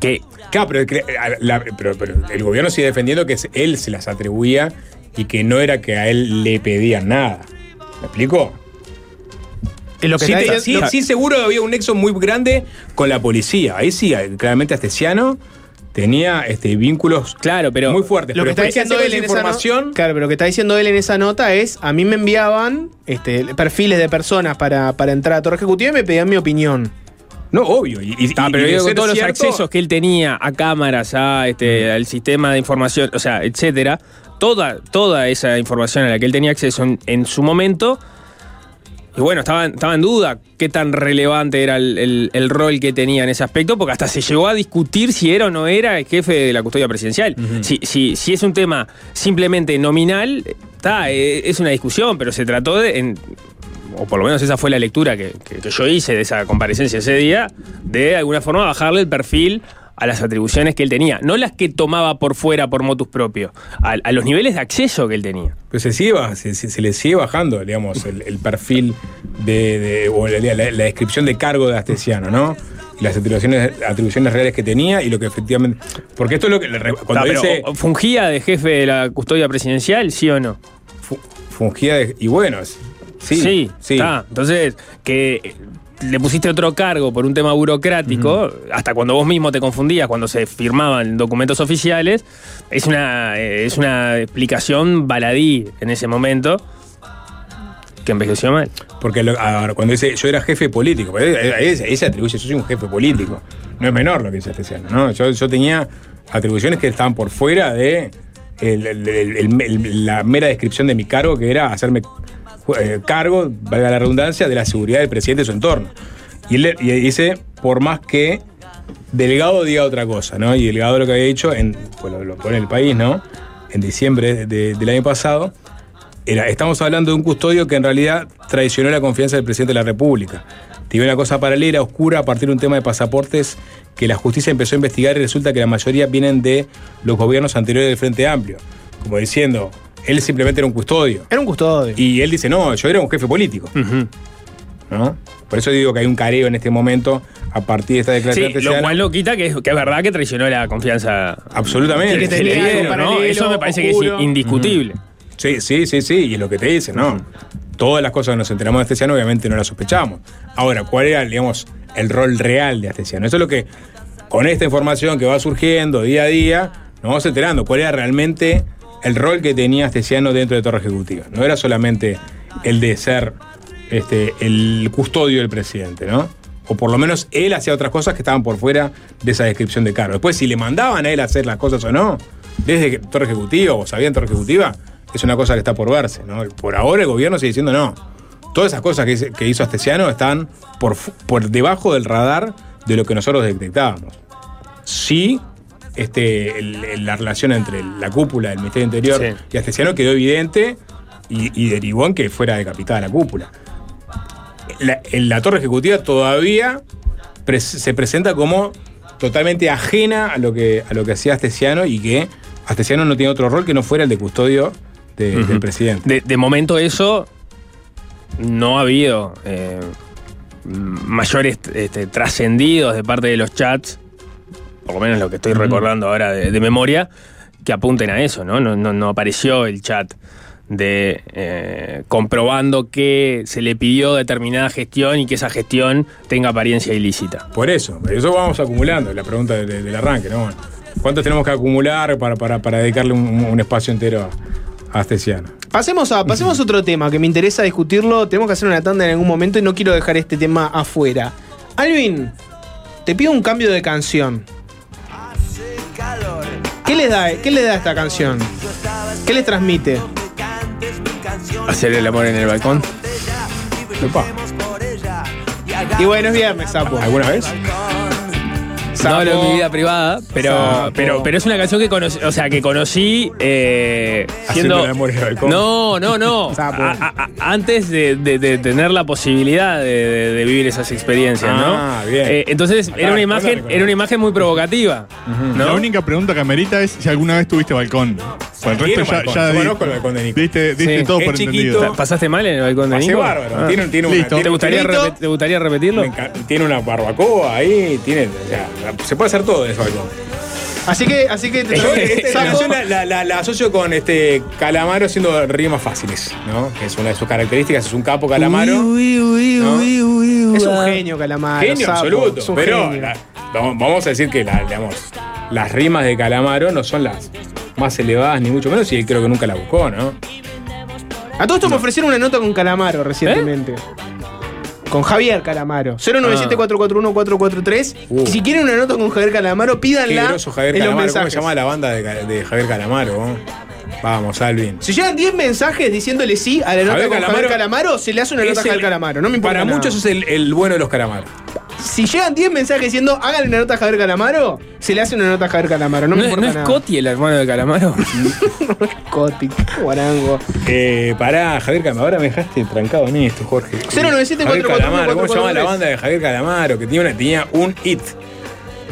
Que Claro, pero, cre- a- la- pero- pero el gobierno sigue defendiendo que él se las atribuía y que no era que a él le pedían nada. ¿Me explico? Lo que sí, te- sí- sí seguro había un nexo muy grande con la policía. Ahí sí, claramente Astesiano tenía este, vínculos Claro, pero muy fuertes. Lo que está después, ¿qué diciendo él en esa nota, claro, pero lo que está diciendo él en esa nota es, a mí me enviaban este, perfiles de personas para, para entrar a Torre Ejecutiva y me pedían mi opinión. No, obvio. Y, y- Ah, y pero digo, con todos los accesos que él tenía a cámaras, a este, al sistema de información, o sea, etcétera, toda, toda esa información a la que él tenía acceso en, en su momento y bueno, estaba, estaba en duda qué tan relevante era el, el- el rol que tenía en ese aspecto, porque hasta se llegó a discutir si era o no era el jefe de la custodia presidencial. si, si- si es un tema simplemente nominal, está, eh, es una discusión, pero se trató de, en- o por lo menos esa fue la lectura que, que- que yo hice de esa comparecencia ese día, de alguna forma bajarle el perfil a las atribuciones que él tenía, no las que tomaba por fuera por motus propio, a, a los niveles de acceso que él tenía. Pues se, sigue, se, se- le sigue bajando, digamos, el, el perfil de, de- o la, la- la descripción de cargo de Astesiano, ¿no? Las atribuciones, atribuciones reales que tenía y lo que efectivamente. Porque esto es lo que. Cuando Ah, pero, dice. o- ¿Fungía de jefe de la custodia presidencial, sí o no? fu- fungía de. Y bueno, sí. Sí, sí. está. Entonces, que le pusiste otro cargo por un tema burocrático, hasta cuando vos mismo te confundías cuando se firmaban documentos oficiales, es una, eh, es una explicación baladí en ese momento que envejeció mal. Porque lo- ahora, cuando dice yo era jefe político, se atribuye, yo soy un jefe político. No es menor lo que dice Astesiano, ¿no? Yo, yo tenía atribuciones que estaban por fuera de el- el- el- el- el- la mera descripción de mi cargo, que era hacerme eh, cargo, valga la redundancia, de la seguridad del presidente y su entorno. Y, él, y dice, por más que Delgado diga otra cosa, ¿no? Y Delgado lo que había dicho, en, pues lo, pone el país, ¿no? En diciembre de- del año pasado, era, estamos hablando de un custodio que en realidad traicionó la confianza del presidente de la República. Tiene una cosa paralela, oscura, a partir de un tema de pasaportes que la justicia empezó a investigar y resulta que la mayoría vienen de los gobiernos anteriores del Frente Amplio. Como diciendo, él simplemente era un custodio. Era un custodio. Y él dice, no, yo era un jefe político. ¿no? Por eso digo que hay un careo en este momento a partir de esta Sí, declaración lo Astesiano. cual no quita que es, que es verdad que traicionó la confianza Absolutamente. que, tenía dieron, ¿no? Eso me parece que es indiscutible. Sí, sí, sí, sí, y es lo que te dicen, ¿no? Todas las cosas que nos enteramos de Astesiano obviamente no las sospechamos. Ahora, ¿cuál era, digamos, el rol real de Astesiano? Eso es lo que, con esta información que va surgiendo día a día, nos vamos enterando cuál era realmente el rol que tenía Astesiano dentro de Torre Ejecutiva. No era solamente el de ser este, el custodio del presidente, ¿no? O por lo menos él hacía otras cosas que estaban por fuera de esa descripción de cargo. Después, si le mandaban a él hacer las cosas o no, desde Torre Ejecutiva o sabían Torre Ejecutiva, es una cosa que está por verse, ¿no? Por ahora el gobierno sigue diciendo no. Todas esas cosas que, que hizo Astesiano están por, por debajo del radar de lo que nosotros detectábamos. Sí, este, el- el- la relación entre la cúpula del Ministerio Interior Sí. y Astesiano quedó evidente y, y derivó en que fuera decapitada la cúpula. La, en la torre ejecutiva todavía se presenta como totalmente ajena a lo que, a lo que hacía Astesiano y que Astesiano no tiene otro rol que no fuera el de custodio de- del presidente. De, de momento eso no ha habido eh, mayores este, trascendidos de parte de los chats, por lo menos lo que estoy recordando ahora de, de memoria, que apunten a eso, ¿no? No, no, no apareció el chat de eh, comprobando que se le pidió determinada gestión y que esa gestión tenga apariencia ilícita. Por eso, eso vamos acumulando, la pregunta de- de- del arranque, ¿no? Bueno, ¿Cuántos tenemos que acumular para, para- para dedicarle un, un espacio entero a, a Astesiano? Pasemos a, pasemos a otro tema que me interesa discutirlo. Tenemos que hacer una tanda en algún momento y no quiero dejar este tema afuera. Alvin, te pido un cambio de canción. ¿Qué le da, qué le da esta canción? ¿Qué le transmite? Hacer el amor en el balcón. Opa, Y bueno, es viernes, sapo. ¿Alguna vez? No hablo de mi vida privada, pero, Sapo. pero, pero es una canción que conocí, o sea, que conocí eh, siendo. No, no, no. Sapo. A- a- a- antes de, de- de tener la posibilidad de, de- de vivir esas experiencias, Ah, ¿no? bien. Eh, entonces Acá, era una imagen, era una imagen muy provocativa. ¿no? La única pregunta que amerita es si alguna vez tuviste balcón. Por el resto ya, balcón. ya Yo di- conozco el balcón de Nico. diste, diste Sí. todo Es por chiquito. entendido. ¿Pasaste mal en el balcón de Nico? bárbaro. Ah. Tiene, tiene una, ¿Te gustaría, ¿Te gustaría repetirlo? tiene una barbacoa ahí, tiene, o sea, se puede hacer todo en ese balcón. Así que, así que te Sapo, canción la, la- la- la asocio con este Calamaro haciendo rimas fáciles, ¿no? Que es una de sus características, es un capo Calamaro. ¿no? Es un genio, Calamaro. Genio sapo, absoluto. un Pero genio. la- vamos vamos a decir que la- digamos, las rimas de Calamaro no son las más elevadas, ni mucho menos, y él creo que nunca la buscó, ¿no? A todo esto me ofrecieron una nota con Calamaro recientemente. Con Javier Calamaro. 097-441-443. Uh. Y si quieren una nota con Javier Calamaro, Qué pídanla groso Javier en los Calamaro. ¿Cómo se llama la banda de, Javier Calamaro? ¿no? Vamos, Alvin. Si llegan 10 mensajes diciéndole sí a la nota Javier con Calamaro Javier Calamaro, se le hace una nota a Javier Calamaro. No me importa Para nada. muchos es el, el bueno de los calamaros. Si llegan 10 mensajes diciendo háganle una nota a Javier Calamaro, se le hace una nota a Javier Calamaro. No, ¿No, me es- importa no es nada. Coti el hermano de Calamaro? Coti, guarango. Eh, pará, Javier Calamaro, ahora me dejaste trancado en esto, Jorge. 097 Javier Calamaro, ¿cómo se llama la 441 banda de Javier Calamaro? Que tenía, una, tenía un hit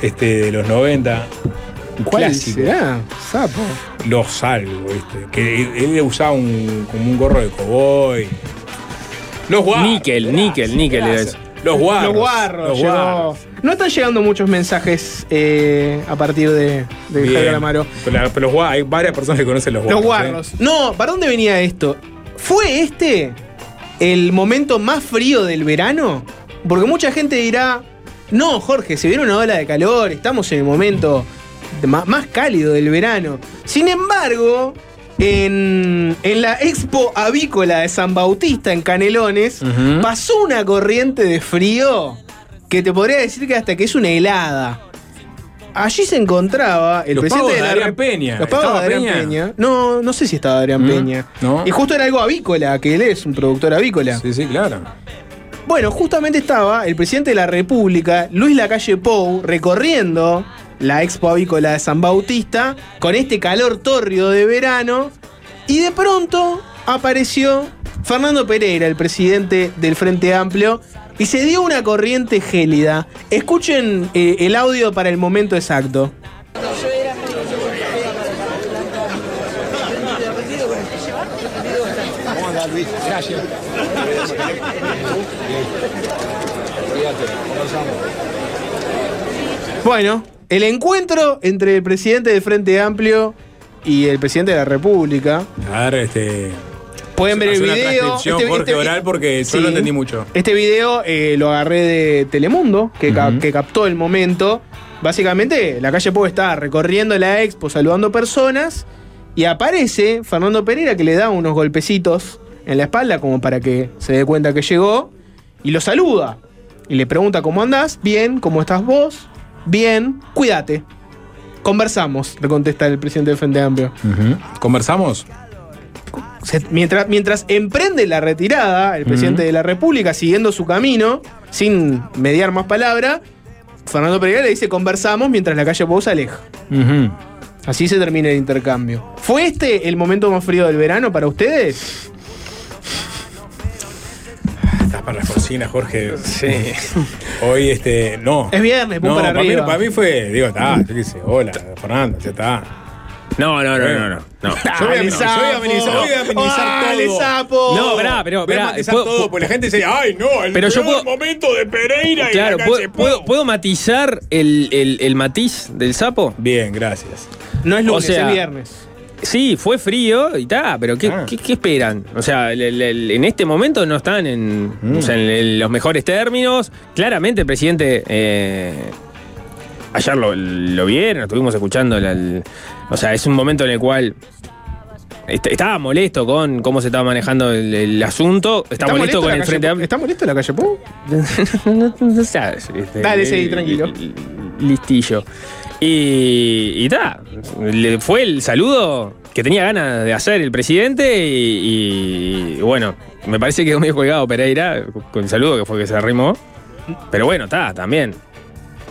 este, de los 90. Un ¿Cuál clásico. será? Sapo. Los algo, ¿viste? Que él, él usaba un, como un gorro de cowboy. Los guarros. Níquel, níquel, níquel era eso. Los guarros. Los guarros. Los guarros. No están llegando muchos mensajes eh, a partir de, de Bien. Javier Calamaro. Pero, pero los guarros, hay varias personas que conocen los guarros. Los guarros. No, ¿para dónde venía esto? ¿Fue este el momento más frío del verano? Porque mucha gente dirá, no, Jorge, se viene una ola de calor, estamos en el momento más cálido del verano. Sin embargo, en, en la Expo Avícola de San Bautista, en Canelones, pasó una corriente de frío que te podría decir que hasta que es una helada. Allí se encontraba el Los presidente de la Adrián Peña. Los pagos de ¿Estaba Adrián Peña? Peña. No, no sé si estaba Adrián Mm, Peña. no. Y justo era algo avícola, que él es un productor avícola. Sí, sí, claro. Bueno, justamente estaba el presidente de la República, Luis Lacalle Pou, recorriendo la Expo Avícola de San Bautista con este calor tórrido de verano. Y de pronto apareció Fernando Pereira, el presidente del Frente Amplio, y se dio una corriente gélida. Escuchen eh, el audio para el momento exacto. Gracias. Bueno, el encuentro entre el presidente del Frente Amplio y el presidente de la República. A ver, este. Pueden ver el una video. transcripción, Jorge Oral, porque yo sí. entendí mucho. Este video eh, lo agarré de Telemundo, que, ca- Ujú. que captó el momento. Básicamente, la calle Pou está recorriendo la expo, saludando personas, y aparece Fernando Pereira que le da unos golpecitos en la espalda, como para que se dé cuenta que llegó, y lo saluda. Y le pregunta cómo andás, bien, ¿cómo estás vos? Bien, cuídate. Conversamos, le contesta el presidente del Frente Amplio. ¿Conversamos? Se- mientras, mientras emprende la retirada, el presidente de la República, siguiendo su camino, sin mediar más palabra, Fernando Pereira le dice conversamos mientras la calle Pou se aleja. Así se termina el intercambio. ¿Fue este el momento más frío del verano para ustedes? Para las cocinas, Jorge. Sí. Hoy, este. No. Es viernes, no, para para mí, arriba. para mí fue. Digo, está, yo qué sé. Hola, Fernando, ya está. No, no, no, no, no. no. Yo voy a, Dale, yo voy a amenizar, voy a amenizar Dale, todo. sapo. No, pará, pero, puedo- todo, porque la gente dice, ay, no, el Pero yo puedo- momento de Pereira Claro, y la ¿puedo, calle puedo, puedo matizar el, el- el matiz del sapo? Bien, gracias. No es lunes, O sea, es viernes. Sí, fue frío y está, pero ¿qué, Ah. qué- qué esperan? O sea, el- el- el- en este momento no están en, Mm. o sea, en- en los mejores términos. Claramente el presidente eh, ayer lo, lo vieron, estuvimos escuchando. la- el- o sea, es un momento en el cual est- estaba molesto con cómo se estaba manejando el, el asunto. Está, molesto, con el Frente? Amplio. ¿Está molesto la calle Pou? no, no sabes, este, Dale, seguí, tranquilo. Listillo. Y, y ta, le fue el saludo que tenía ganas de hacer el presidente y, bueno, me parece que quedó medio colgado Pereira con el saludo que fue que se arrimó. Pero bueno, está, también.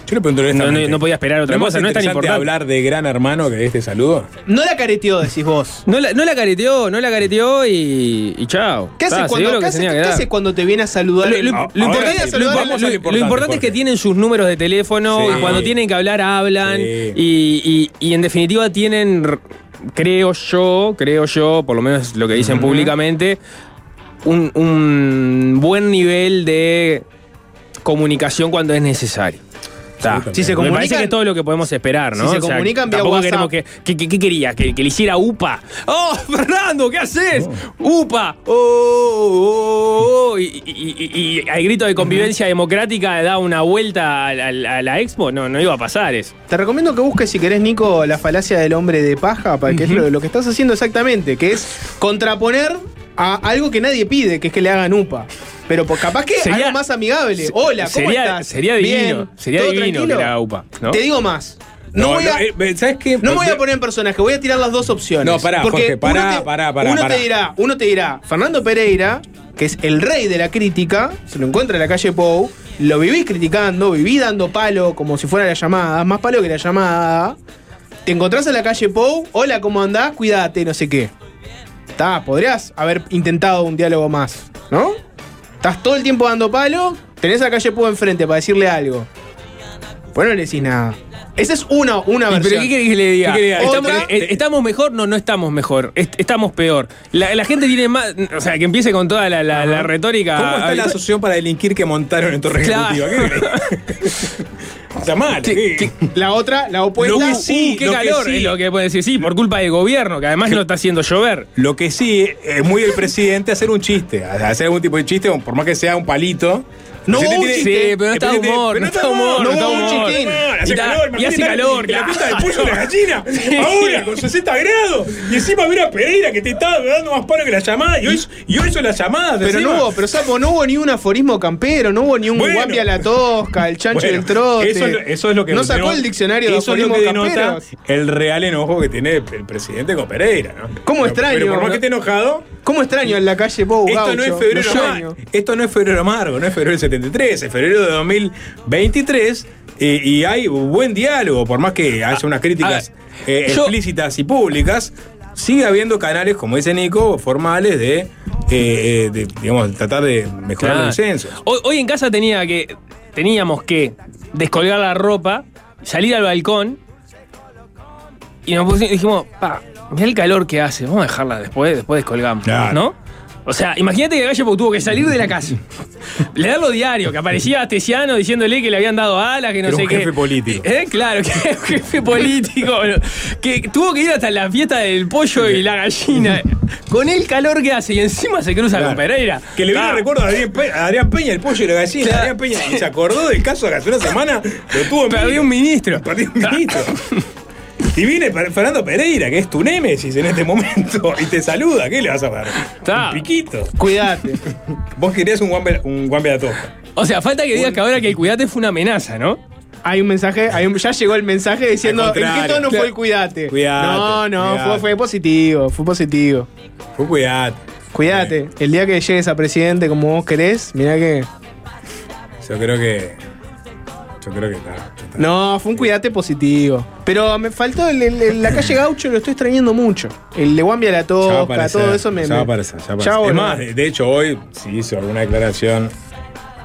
Yo le pregunto No, honestamente, no- no podía esperar otra ¿no es cosa, no es tan importante. hablar de gran hermano que de este saludo? No la careteó, decís vos. No la, no la careteó, no la careteó y, y chao. ¿Qué haces Ta, se dio cuando, lo ¿qué que hace- tenía que qué dar. hace cuando te viene a saludar? Lo, importante, sí, saludar lo- es que tienen sus números de teléfono Sí. y cuando tienen que hablar hablan Sí. y, y- y en definitiva tienen, creo yo, creo yo, por lo menos lo que dicen públicamente, un, un buen nivel de comunicación cuando es necesario. Ta. Sí, se Me parece comunican- que es todo lo que podemos esperar, ¿no? Si se comunican vía tampoco WhatsApp. queremos que, que, que- ¿qué quería? ¿Que, que le hiciera UPA. ¡Oh, Fernando, qué haces! ¡UPA! ¡Oh, oh, oh! Y, y- y- y al grito de convivencia democrática da una vuelta a la, a la expo. No, no iba a pasar eso. Te recomiendo que busques, si querés, Nico, la falacia del hombre de paja, para que es lo, lo que estás haciendo exactamente, que es contraponer a algo que nadie pide, que es que le hagan UPA. Pero pues, capaz que Sería- algo más amigable. Hola, ¿cómo sería, estás? Sería divino. Bien, sería ¿todo divino tranquilo? que haga UPA. ¿no? Te digo más. No, voy a, eh, ¿Sabes qué? no me voy a poner en personaje, voy a tirar las dos opciones. No, pará, Porque Jorge, pará, uno te, pará, pará, uno pará. te dirá, uno te dirá, Fernando Pereira, que es el rey de la crítica, se lo encuentra en la calle Pou, lo vivís criticando, viví dando palo como si fuera la llamada, más palo que la llamada. Te encontrás en la calle Pou, hola, ¿cómo andás? Cuídate, no sé qué. Está, podrías haber intentado un diálogo más, ¿no? Estás todo el tiempo dando palo, tenés a calle Pou enfrente para decirle algo. Pues no le decís nada. Esa es una, una ¿Y versión. ¿Pero qué querés que le diga? ¿Qué querés que eh, ¿Estamos mejor? No, no estamos mejor. Est- estamos peor. La, la gente tiene más. O sea, que empiece con toda la, la- la retórica. ¿Cómo está la asociación para delinquir que montaron en Torre Claro. Está mal. ¿Qué- ¿qué? La otra, la opuesta. Lo que Uh, sí, qué lo que calor. sí. Es lo que puede decir. Sí, por culpa del gobierno, que además no está haciendo llover. Lo que sí es muy del presidente hacer un chiste, hacer algún tipo de chiste, por más que sea un palito. No hubo un. Sí, pero no está humor, no está humor, no hubo un chiquín. Hace calor, y hace calor, La pinta del pollo de la gallina. Ahora, con 60 grados. Y encima ver a Pereira que te estaba dando más paro que la llamada. Y hoy, y hoy son las llamadas. Pero no hubo, pero Sapo, no hubo ni un aforismo campero, no hubo ni un guapi a la tosca, el chancho y el trote. Eso, es lo- que No sacó el diccionario de aforismos camperos. el real enojo que tiene el presidente con Pereira, ¿no? ¿Cómo extraño, Pero por más que esté enojado, ¿Cómo extraño en la calle Pou, esto no es febrero amargo. Esto no es febrero amargo, no es febrero del 73, es febrero de 2023. eh, y hay buen diálogo, por más que haya unas críticas eh, yo- explícitas y públicas. Sigue habiendo canales, como dice Nico, formales de, eh, eh, de, digamos, tratar de mejorar Claro. el censo. Hoy, hoy en casa tenía que, teníamos que descolgar la ropa, salir al balcón y nos pusimos, dijimos, pa, mirá el calor que hace, vamos a dejarla después, después descolgamos, Claro. ¿no? O sea, imagínate que Galle Pou tuvo que salir de la casa, leerlo diario, que aparecía Astesiano diciéndole que le habían dado alas, que no Era sé un qué. jefe político. ¿Eh? Claro, que era un jefe político. que tuvo que ir hasta la fiesta del pollo y la gallina. Con el calor que hace y encima se cruza Claro. con Pereira. Que le viene Ah. recuerdo a Adrián, Pe- a Adrián Peña, el pollo y la gallina. Claro. Adrián Peña y se acordó del caso de hace una semana, lo tuvo en Perdió vivo. un ministro. Perdió un ministro. Y viene Fernando Pereira, que es tu némesis en este momento, y te saluda. ¿Qué le vas a dar? Está. Un piquito. Cuídate. Vos querías un guambe, un guambe a toca. O sea, falta que digas que ahora que el cuidate fue una amenaza, ¿no? Hay un mensaje, hay un- ya llegó el mensaje diciendo ¿en qué tono Claro. fue el cuídate? Cuídate, No, no. Fue, fue positivo, fue positivo. Fue cuidado. Cuídate, el día que llegues a presidente como vos querés, mirá que. Yo creo que. Yo creo que está. está. No, fue un cuídate positivo. Pero me faltó el, el- el- la calle Gaucho, lo estoy extrañando mucho. El de Guambia la Ya va a tosca, aparecer, todo eso me. Ya va a aparecer, ya va a aparecer. Es más, de, hecho, hoy, si hizo alguna declaración,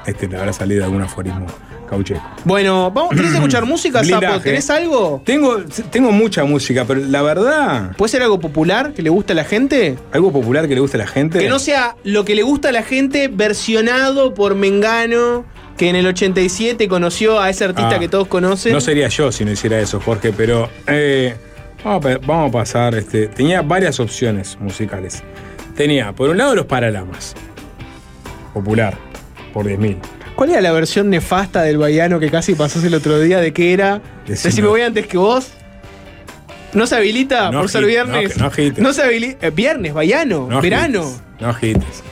este, le habrá salido algún aforismo caucheco. Bueno, vamos, ¿querés escuchar música, Sapo? ¿Tenés algo? Tengo, tengo mucha música, pero la verdad, ¿Puede ser algo popular que le gusta a la gente? algo popular que le guste a la gente. Que no sea lo que le gusta a la gente versionado por Mengano, que en el 87 conoció a ese artista Ah, que todos conocen. No sería yo si no hiciera eso, Jorge, pero eh, vamos, a, pasar. Este, tenía varias opciones musicales. Tenía, por un lado, los Paralamas. Popular, por 10.000. ¿Cuál era la versión nefasta del Baiano que casi pasó el otro día? ¿De qué era? Decime. Voy antes que vos. ¿No se habilita No por ser agit- viernes? no- no agites. se habilita. viernes, Baiano, No verano. No agites.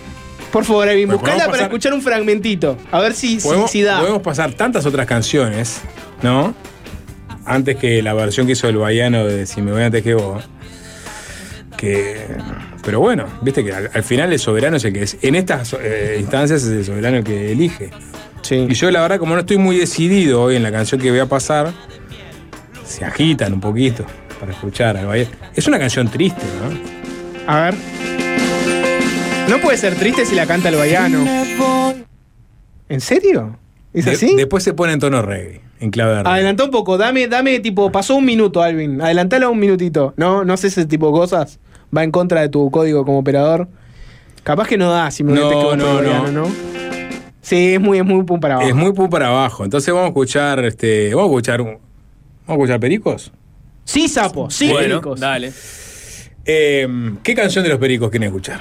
Por favor, Evin, Bueno, buscala para escuchar un fragmentito. A ver si, si, da. podemos pasar tantas otras canciones, ¿no? Antes que la versión que hizo el Baiano de Si me voy antes que vos. Que. Pero bueno, viste que al, al final el soberano es el que es. En estas eh, instancias es el soberano el que elige. Sí. Y yo, la verdad, como no estoy muy decidido hoy en la canción que voy a pasar, se agitan un poquito para escuchar al Baiano. Es una canción triste, ¿no? A ver. No puede ser triste si la canta el Baiano. ¿En serio? ¿Es De- así? después se pone en tono reggae, en clave de reggae. Adelantá un poco, dame, dame tipo, pasó un minuto, Alvin. Adelantala un minutito. No, no sé ese tipo de cosas. Va en contra de tu código como operador. Capaz que no da si me No, que no, no. ¿no? Sí, es muy, es muy pum para abajo. Es muy pum para abajo. Entonces vamos a escuchar, este, vamos a escuchar, un- vamos a escuchar Pericos. Sí, sapo, sí, bueno, Pericos. dale. Eh, ¿Qué canción de los Pericos quieren escuchar?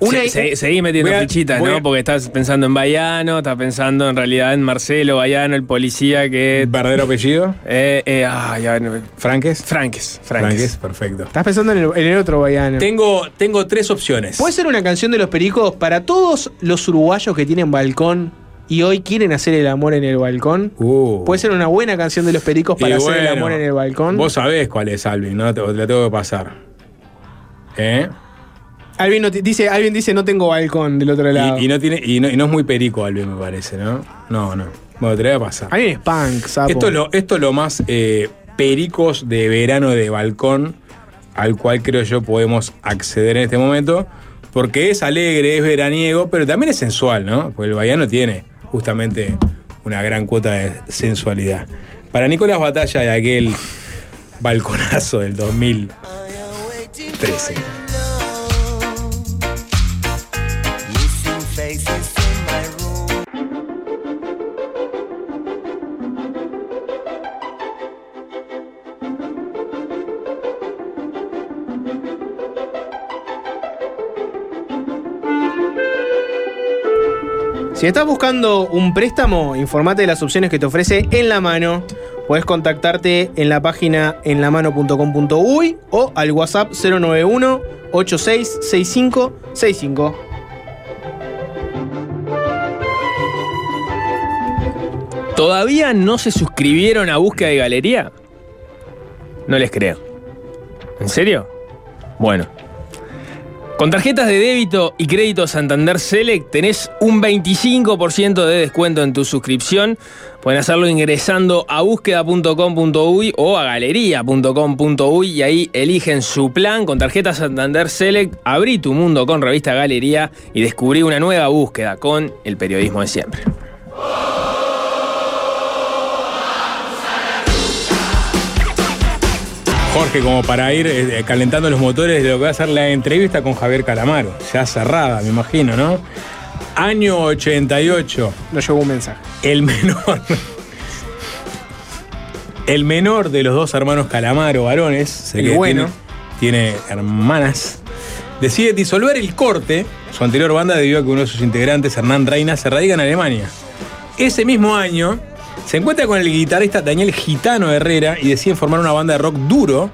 Una- Se- se- seguí metiendo a- fichitas, a- ¿no? Porque estás pensando en Bayano, estás pensando en realidad en Marcelo Bayano, el policía que. ¿Verdadero apellido? Eh, eh, ay, ¿Franques? Franques, Franques, perfecto. Estás pensando en el, en el otro Baiano. Tengo, tengo tres opciones. ¿Puede ser una canción de los Pericos para todos los uruguayos que tienen balcón y hoy quieren hacer el amor en el balcón. Uh. Puede ser una buena canción de los pericos para hacer el amor en el balcón. Vos sabés cuál es Alvin, ¿no? Te, te la tengo que pasar. ¿Eh? Alvin, no dice, Alvin dice no tengo balcón del otro lado. Y, y no tiene, y, no, y no es muy perico Alvin, me parece, ¿no? No, no. Bueno, te la voy a pasar. Alvin es punk, sapo. Esto es lo, esto es lo más eh, pericos de verano de balcón al cual creo yo podemos acceder en este momento. Porque es alegre, es veraniego, pero también es sensual, ¿no? Porque el baiano tiene justamente una gran cuota de sensualidad. Para Nicolás Batalla de aquel balconazo del 2013. Si estás buscando un préstamo, informate de las opciones que te ofrece En La Mano. Puedes contactarte en la página enlamano.com.uy o al WhatsApp 091 866565. ¿Todavía no se suscribieron a Búsqueda de Galería? No les creo. ¿En serio? Bueno. Con tarjetas de débito y crédito Santander Select tenés un 25% de descuento en tu suscripción. Pueden hacerlo ingresando a búsqueda.com.uy o a galería.com.uy y ahí eligen su plan con tarjeta Santander Select. Abrí tu mundo con revista Galería y descubrí una nueva búsqueda con el periodismo de siempre. Jorge, como para ir eh, calentando los motores de lo que va a ser la entrevista con Javier Calamaro. Ya cerrada, me imagino, ¿no? Año 88. No llegó un mensaje. El menor. El menor de los dos hermanos Calamaro, varones, sé El que bueno. tiene, tiene hermanas, decide disolver el corte, su anterior banda, debido a que uno de sus integrantes, Hernán Reina, se radica en Alemania. Ese mismo año, se encuentra con el guitarrista Daniel Gitano Herrera y deciden formar una banda de rock duro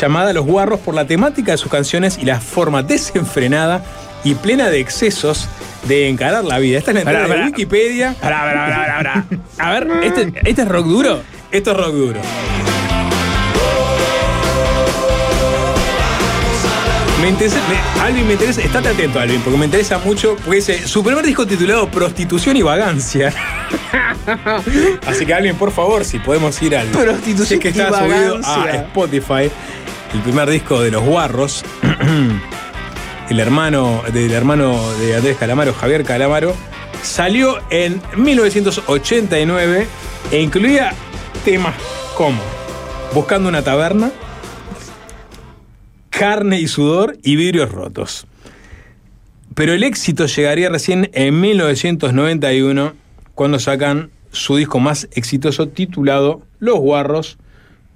llamada Los Guarros por la temática de sus canciones y la forma desenfrenada y plena de excesos de encarar la vida. Esta es la entrada Pará, de. Wikipedia. Pará. A ver, ¿este, ¿este es rock duro? Esto es rock duro. Me interesa, me- Alvin, me interesa, estate atento, Alvin, porque me interesa mucho, porque su primer disco titulado Prostitución y Vagancia. Así que, Alvin, por favor, si podemos ir al. Prostitución si es que y está subido a. Spotify, el primer disco de los Guarros, el hermano del hermano de Andrés Calamaro, Javier Calamaro, salió en 1989 e incluía temas como Buscando una taberna, Carne y sudor y vidrios rotos. Pero el éxito llegaría recién en 1991 cuando sacan su disco más exitoso titulado Los Guarros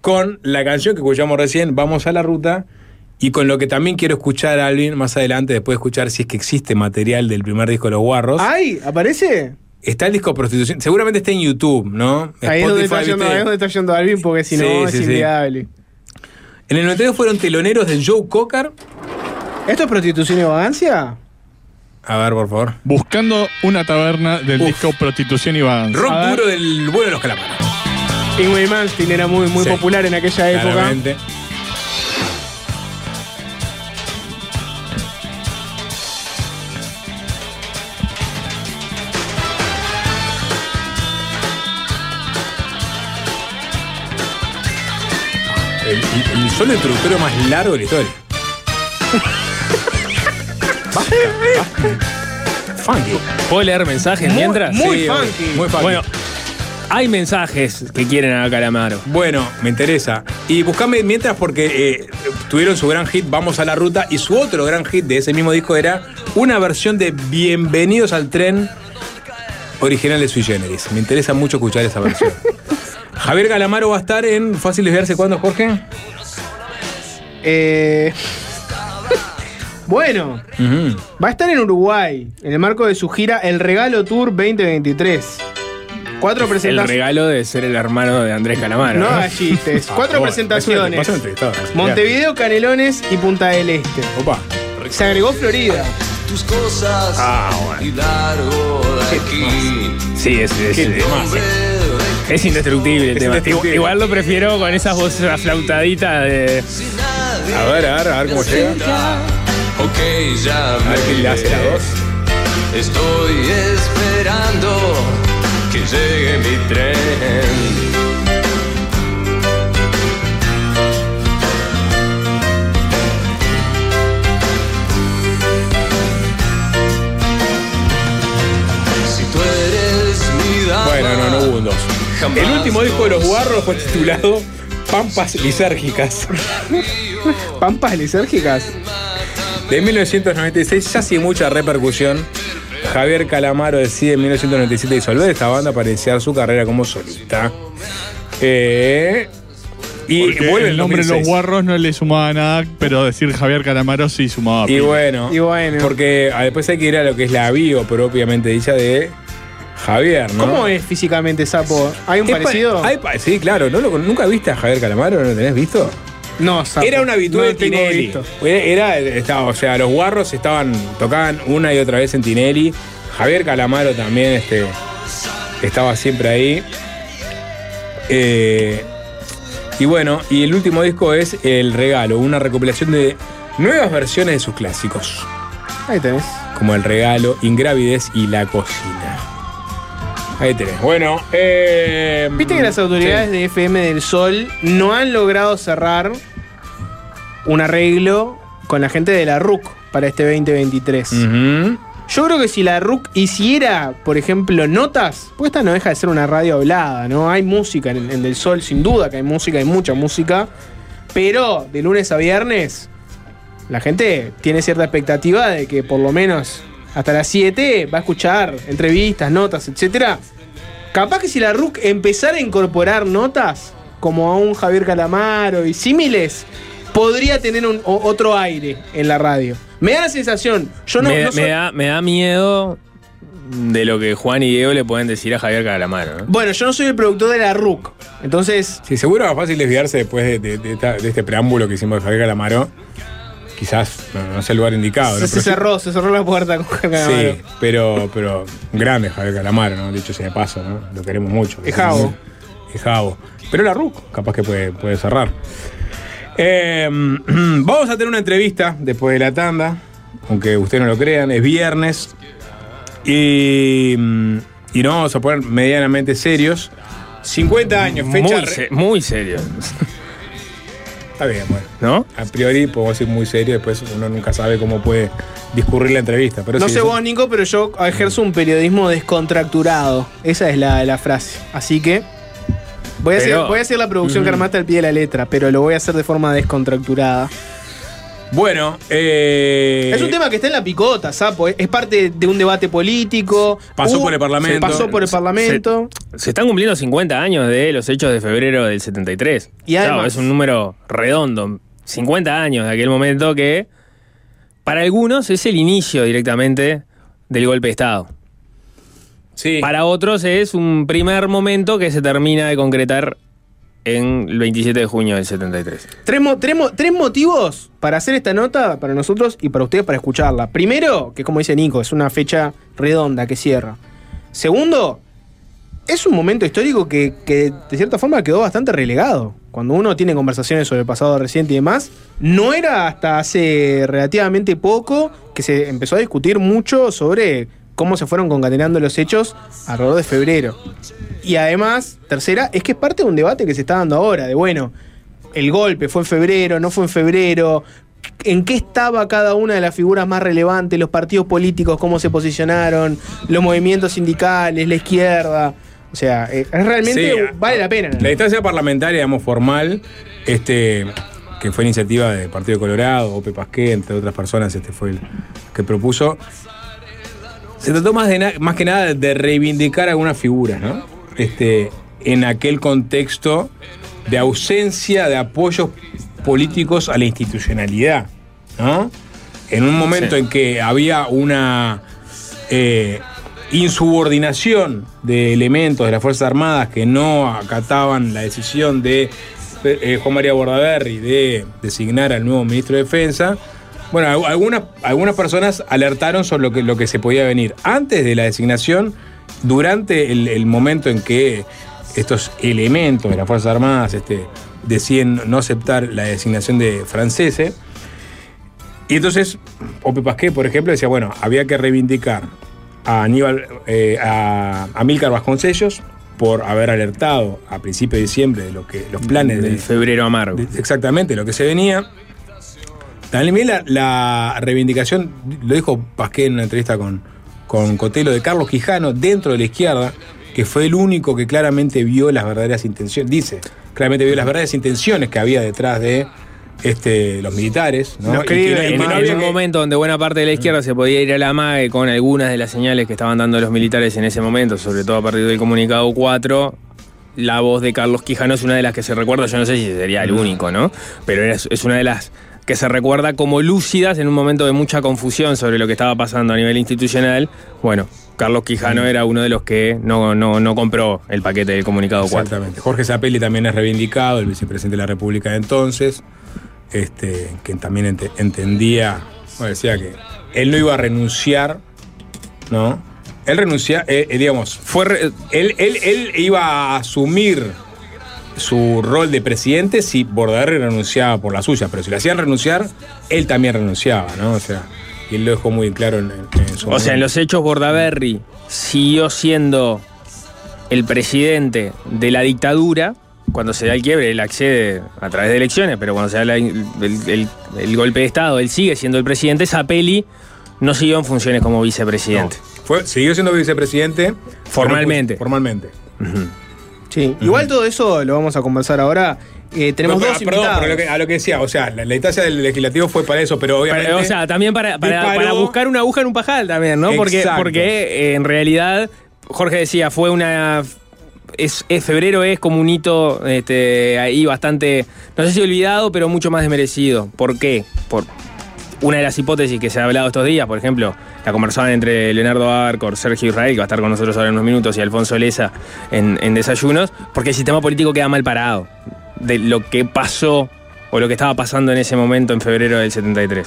con la canción que escuchamos recién, Vamos a la Ruta, y con lo que también quiero escuchar a Alvin más adelante, después de escuchar si es que existe material del primer disco de Los Guarros. ¡Ay! ¿Aparece? Está el disco Prostitución, seguramente está en YouTube, ¿no? Ahí es donde, está yendo, ahí es donde está yendo Alvin, porque si no Sí, es sí, sí. inviable. En el 92 fueron teloneros del Joe Cocker. ¿Esto es prostitución y vagancia? A ver, por favor. Buscando una taberna del Uf. disco Prostitución y Vagancia. Rock A ver. duro del vuelo de los calamares. Ingrid Malmsteen era muy, muy Sí. popular en aquella época. Claramente. Solo introductorio más largo de la historia. basta, basta. Funky. ¿Puedo leer mensajes Muy- mientras? muy Sí, funky. Muy funky. Bueno, hay mensajes que quieren a Calamaro. Bueno, me interesa. Y buscame mientras porque eh, tuvieron su gran hit Vamos a la Ruta y su otro gran hit de ese mismo disco era una versión de Bienvenidos al Tren original de Sui Generis. Me interesa mucho escuchar esa versión. Javier Calamaro va a estar en Fácil Desviarse cuándo, Jorge? Eh, bueno, va a estar en Uruguay, en el marco de su gira El Regalo Tour 2023. Cuatro El presentaciones. regalo de ser el hermano de Andrés Calamaro. No chistes. Ah, Cuatro presentaciones. el. Montevideo, Canelones y Punta del Este. Opa. Se agregó Florida. tus cosas Ah, bueno. y largo de Sí, es, es, Qué es- indestructible el Es tema. indestructible. Igual lo prefiero con esas voces aflautaditas de. A ver, a ver, a ver cómo llega. Ok, ya A ver quién le hace la dos. Estoy esperando que llegue mi tren. Si tú eres mi dama, Bueno, no, no hubo un dos. El último disco de los guarros fue titulado Pampas Lisérgicas. Pampas lisérgicas. De 1996, ya sin mucha repercusión, Javier Calamaro decide en 1997 disolver esta banda para iniciar su carrera como solista. Eh, y Porque vuelve el nombre de los 2006. guarros no le sumaba nada, pero decir Javier Calamaro sí sumaba. Y bueno, Y bueno. porque ah, después hay que ir a lo que es la bio propiamente dicha de Javier, ¿no? ¿Cómo es físicamente Sapo? ¿Hay un Es pa- parecido? hay pa- sí, claro. ¿no ¿Nunca viste a Javier Calamaro? ¿No lo tenés visto? No, Sapo. Era una habitual No de Tinelli. era- estaba, o sea, los guarros estaban, tocaban una y otra vez en Tinelli. Javier Calamaro también este, estaba siempre ahí. Eh, y bueno, y el último disco es El Regalo, una recopilación de nuevas versiones de sus clásicos, Ahí tenés. como El Regalo, Ingravidez y La Cocina. Ahí tenés. Bueno, eh, Viste que las autoridades sí. de FM del Sol no han logrado cerrar un arreglo con la gente de la RUC para este 2023. Ujú. Yo creo que si la RUC hiciera, por ejemplo, notas, pues esta no deja de ser una radio hablada, ¿no? Hay música en, en Del Sol, sin duda que hay música, hay mucha música, pero de lunes a viernes la gente tiene cierta expectativa de que por lo menos hasta las 7 va a escuchar entrevistas, notas, etcétera. Capaz que si la RUC empezara a incorporar notas, como a un Javier Calamaro y símiles, podría tener un, o- otro aire en la radio. Me da la sensación, yo no, me, no soy- me da, me da miedo de lo que Juan y Diego le pueden decir a Javier Calamaro. ¿no? Bueno, yo no soy el productor de la RUC. Entonces, Sí, seguro es más fácil desviarse después de, de- de esta- de este preámbulo que hicimos de Javier Calamaro. Quizás no, no sea el lugar indicado. ¿no? se, se Pero sí- cerró, se cerró la puerta con Javier Calamaro. Sí, pero, pero un grande Javier Calamaro, ¿no? Dicho sea de paso, ¿no? Lo queremos mucho. Es Javo. Es Javo. Pero la RUC, capaz que puede, puede cerrar. Eh, vamos a tener una entrevista después de la tanda, aunque ustedes no lo crean, es viernes. Y, y nos vamos a poner medianamente serios. 50 años, fecha. Muy, re- se- muy serio. Está bien, bueno. ¿No? A priori podemos decir muy serio, después uno nunca sabe cómo puede discurrir la entrevista. Pero No sí, sé eso- vos, Nico, pero yo ejerzo un periodismo descontracturado. Esa es la, la frase. Así que voy a, Pero- hacer, voy a hacer la producción que armaste al pie de la letra, pero lo voy a hacer de forma descontracturada. Bueno, eh, Es un tema que está en la picota, Sapo. Es parte de un debate político. Pasó por el Parlamento. Pasó por el Parlamento. Se están cumpliendo 50 años de los hechos de febrero del 73. Y además- Claro, es un número redondo. 50 años de aquel momento que para algunos es el inicio directamente del golpe de Estado. sí. Para otros es un primer momento que se termina de concretar en el 27 de junio del 73. Tres, tres mo- tres motivos para hacer esta nota para nosotros y para ustedes para escucharla. Primero, que como dice Nico, es una fecha redonda que cierra. Segundo, es un momento histórico que, que de cierta forma quedó bastante relegado. Cuando uno tiene conversaciones sobre el pasado reciente y demás, no era hasta hace relativamente poco que se empezó a discutir mucho sobre cómo se fueron concatenando los hechos alrededor de febrero. Y además, tercera, es que es parte de un debate que se está dando ahora, de bueno, el golpe fue en febrero, no fue en febrero, en qué estaba cada una de las figuras más relevantes, los partidos políticos, cómo se posicionaron, los movimientos sindicales, la izquierda. O sea, eh, es realmente Sí, vale la pena. La instancia parlamentaria, digamos, formal, este, que fue iniciativa del Partido Colorado, Ope Pasqué, entre otras personas, este fue el que propuso. Se trató más, de más que nada de reivindicar algunas figuras, ¿no? Este, en aquel contexto de ausencia de apoyos políticos a la institucionalidad, ¿no? En un momento Sí. en que había una eh, insubordinación de elementos de las Fuerzas Armadas que no acataban la decisión de eh, Juan María Bordaberry de designar al nuevo ministro de Defensa, Bueno, al- algunas, algunas personas alertaron sobre lo que, lo que se podía venir. Antes de la designación, durante el, el momento en que estos elementos de las Fuerzas Armadas este, deciden no aceptar la designación de franceses, y entonces Ope Pasqué, por ejemplo, decía, bueno, había que reivindicar a Aníbal, eh, a Amílcar Vasconcellos por haber alertado a principios de diciembre de lo que los planes Del de, febrero amargo. de- exactamente lo que se venía. También la, la reivindicación, lo dijo Pasqué en una entrevista con, con Cotelo, de Carlos Quijano dentro de la izquierda, que fue el único que claramente vio las verdaderas intenciones, dice, claramente vio las verdaderas intenciones que había detrás de este, los militares. ¿no? Que no- En, que en había un que- momento donde buena parte de la izquierda se podía ir a la MAE con algunas de las señales que estaban dando los militares en ese momento, sobre todo a partir del comunicado 4, la voz de Carlos Quijano es una de las que se recuerda, yo no sé si sería el único, ¿no? Pero es, es una de las que se recuerda como lúcidas en un momento de mucha confusión sobre lo que estaba pasando a nivel institucional. Bueno, Carlos Quijano era uno de los que no, no, no compró el paquete del comunicado 4. Exactamente. Jorge Zapelli también es reivindicado, el vicepresidente de la República de entonces, este, que también ente- entendía, bueno, decía que él no iba a renunciar, ¿no? Él renuncia, eh, eh, digamos, Fue re- él, él- él iba a asumir su rol de presidente si Bordaberry renunciaba por la suya, pero si le hacían renunciar, él también renunciaba, ¿no? O sea, y él lo dejó muy claro en, en- su O sea, en los hechos Bordaberry siguió siendo el presidente de la dictadura. Cuando se da el quiebre, él accede a través de elecciones, pero cuando se da la- el, el- el golpe de Estado, él sigue siendo el presidente. Zapelli no siguió en funciones como vicepresidente. Fue, siguió siendo vicepresidente. Formalmente. pero- Formalmente. Sí. Igual todo eso lo vamos a conversar ahora. Eh, tenemos No, pero- dos perdón, invitados. pero lo que- a lo que decía, o sea, la, la instancia del legislativo fue para eso, pero obviamente. O sea, también para, para- buscar una aguja en un pajal también, ¿no? Porque, Exacto. porque eh, en realidad, Jorge decía, fue una... Es, es- febrero es como un hito este, ahí bastante, no sé si olvidado, pero mucho más desmerecido. ¿Por qué? Por una de las hipótesis que se ha hablado estos días, por ejemplo, la conversaban entre Leonardo Arcor, Sergio Israel, que va a estar con nosotros ahora en unos minutos, y Alfonso Leza en, en desayunos, porque el sistema político queda mal parado de lo que pasó o lo que estaba pasando en ese momento en febrero del 73.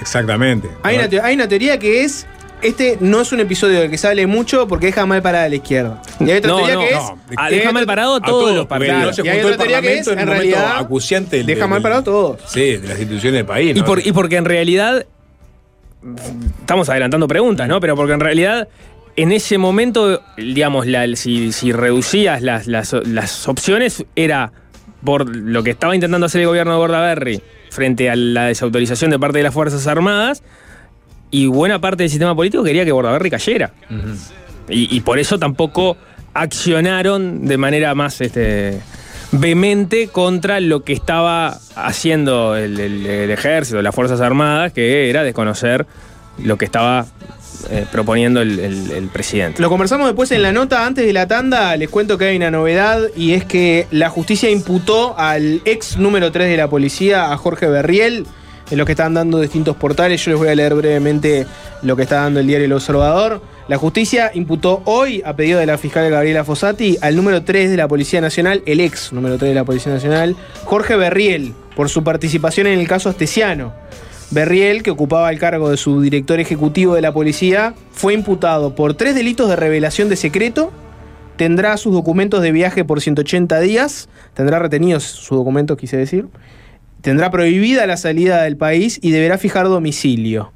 Exactamente. Hay una, te- hay una teoría que es. Este no es un episodio del que se hable mucho porque deja mal parada a la izquierda. Y hay otra No, teoría no, que es. no. Ah, deja mal parado a todos los partidos. Y hay juntó otra el teoría que es, Parlamento en en un momento realidad, acuciante del- deja del- mal parado a todos. Sí, de las instituciones del país. Y, por- y porque en realidad. Estamos adelantando preguntas, ¿no? Pero porque en realidad. En ese momento, digamos, la- si, si reducías las, las- las opciones, era por lo que estaba intentando hacer el gobierno de Bordaberry frente a la desautorización de parte de las Fuerzas Armadas, y buena parte del sistema político quería que Bordaberry cayera. Y, y por eso tampoco accionaron de manera más este, vehemente contra lo que estaba haciendo el, el- el ejército, las Fuerzas Armadas, que era desconocer lo que estaba eh, proponiendo el, el- el presidente. Lo conversamos después en la nota antes de la tanda. Les cuento que hay una novedad y es que la justicia imputó al ex número 3 de la policía, a Jorge Berriel, en lo que están dando distintos portales. Yo les voy a leer brevemente lo que está dando el diario El Observador. La justicia imputó hoy, a pedido de la fiscal Gabriela Fossati, al número 3 de la Policía Nacional, el ex número 3 de la Policía Nacional, Jorge Berriel, por su participación en el caso Astesiano. Berriel, que ocupaba el cargo de subdirector ejecutivo de la policía, fue imputado por tres delitos de revelación de secreto, tendrá sus documentos de viaje por 180 días, tendrá retenidos sus documentos, quise decir, tendrá prohibida la salida del país y deberá fijar domicilio.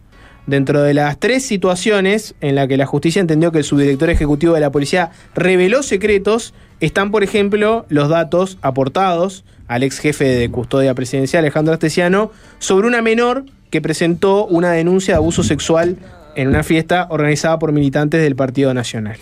Dentro de las tres situaciones en las que la justicia entendió que el subdirector ejecutivo de la policía reveló secretos, están, por ejemplo, los datos aportados al ex jefe de custodia presidencial, Alejandro Astesiano, sobre una menor que presentó una denuncia de abuso sexual en una fiesta organizada por militantes del Partido Nacional.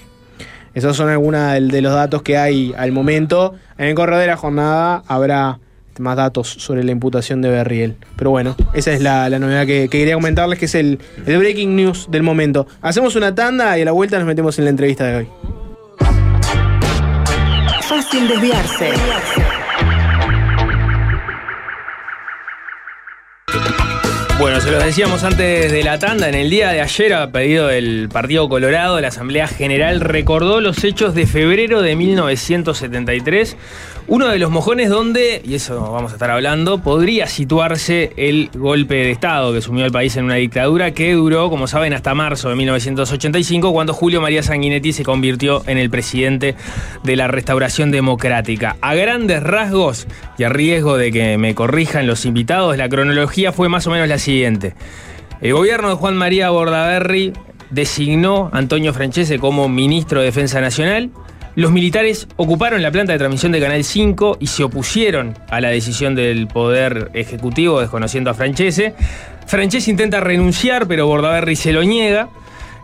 Esos son algunos de los datos que hay al momento. En el correo de la jornada habrá más datos sobre la imputación de Berriel. Pero bueno, esa es la, la novedad que, que quería comentarles, que es el, el breaking news del momento. Hacemos una tanda y a la vuelta nos metemos en la entrevista de hoy. Fácil desviarse. Bueno, se los decíamos antes de la tanda, en el día de ayer, a pedido del Partido Colorado, la Asamblea General recordó los hechos de febrero de 1973, uno de los mojones donde, y eso vamos a estar hablando, podría situarse el golpe de Estado que sumió al país en una dictadura que duró, como saben, hasta marzo de 1985, cuando Julio María Sanguinetti se convirtió en el presidente de la restauración democrática. A grandes rasgos, y a riesgo de que me corrijan los invitados, la cronología fue más o menos la siguiente. El gobierno de Juan María Bordaberry designó a Antonio Francese como ministro de Defensa Nacional. Los militares ocuparon la planta de transmisión de Canal 5 y se opusieron a la decisión del Poder Ejecutivo desconociendo a Francese. Francese intenta renunciar, pero Bordaberry se lo niega.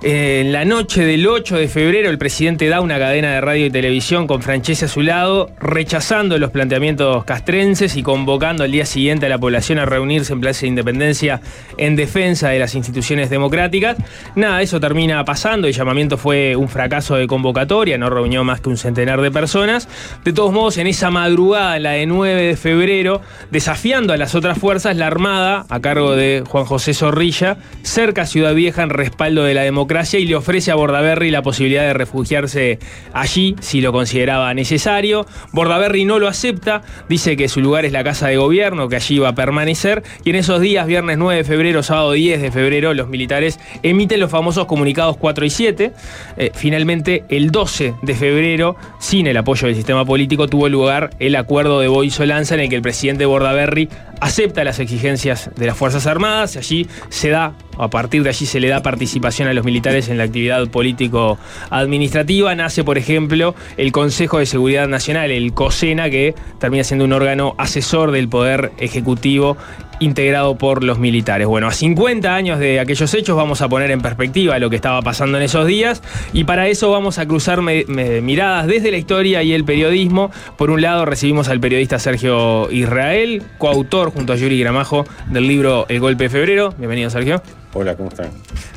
En la noche del 8 de febrero, el presidente da una cadena de radio y televisión con Francese a su lado, rechazando los planteamientos castrenses y convocando al día siguiente a la población a reunirse en Plaza de Independencia en defensa de las instituciones democráticas. Nada, eso termina pasando. El llamamiento fue un fracaso de convocatoria, no reunió más que un centenar de personas. De todos modos, en esa madrugada, la de 9 de febrero, desafiando a las otras fuerzas, la Armada, a cargo de Juan José Zorrilla, cerca Ciudad Vieja en respaldo de la democracia y le ofrece a Bordaberry la posibilidad de refugiarse allí si lo consideraba necesario. Bordaberry no lo acepta, dice que su lugar es la casa de gobierno, que allí va a permanecer y en esos días, viernes 9 de febrero, sábado 10 de febrero, los militares emiten los famosos comunicados 4 y 7. Eh, finalmente, el 12 de febrero, sin el apoyo del sistema político, tuvo lugar el acuerdo de Boiso-Lanza en el que el presidente Bordaberry acepta las exigencias de las Fuerzas Armadas, allí se da, a partir de allí se le da participación a los militares en la actividad político-administrativa, nace por ejemplo el Consejo de Seguridad Nacional, el COSENA, que termina siendo un órgano asesor del Poder Ejecutivo integrado por los militares. Bueno, a 50 años de aquellos hechos vamos a poner en perspectiva lo que estaba pasando en esos días y para eso vamos a cruzar me- me- miradas desde la historia y el periodismo. Por un lado recibimos al periodista Sergio Israel, coautor junto a Yuri Gramajo del libro El Golpe de Febrero. Bienvenido Sergio. Hola, ¿cómo están?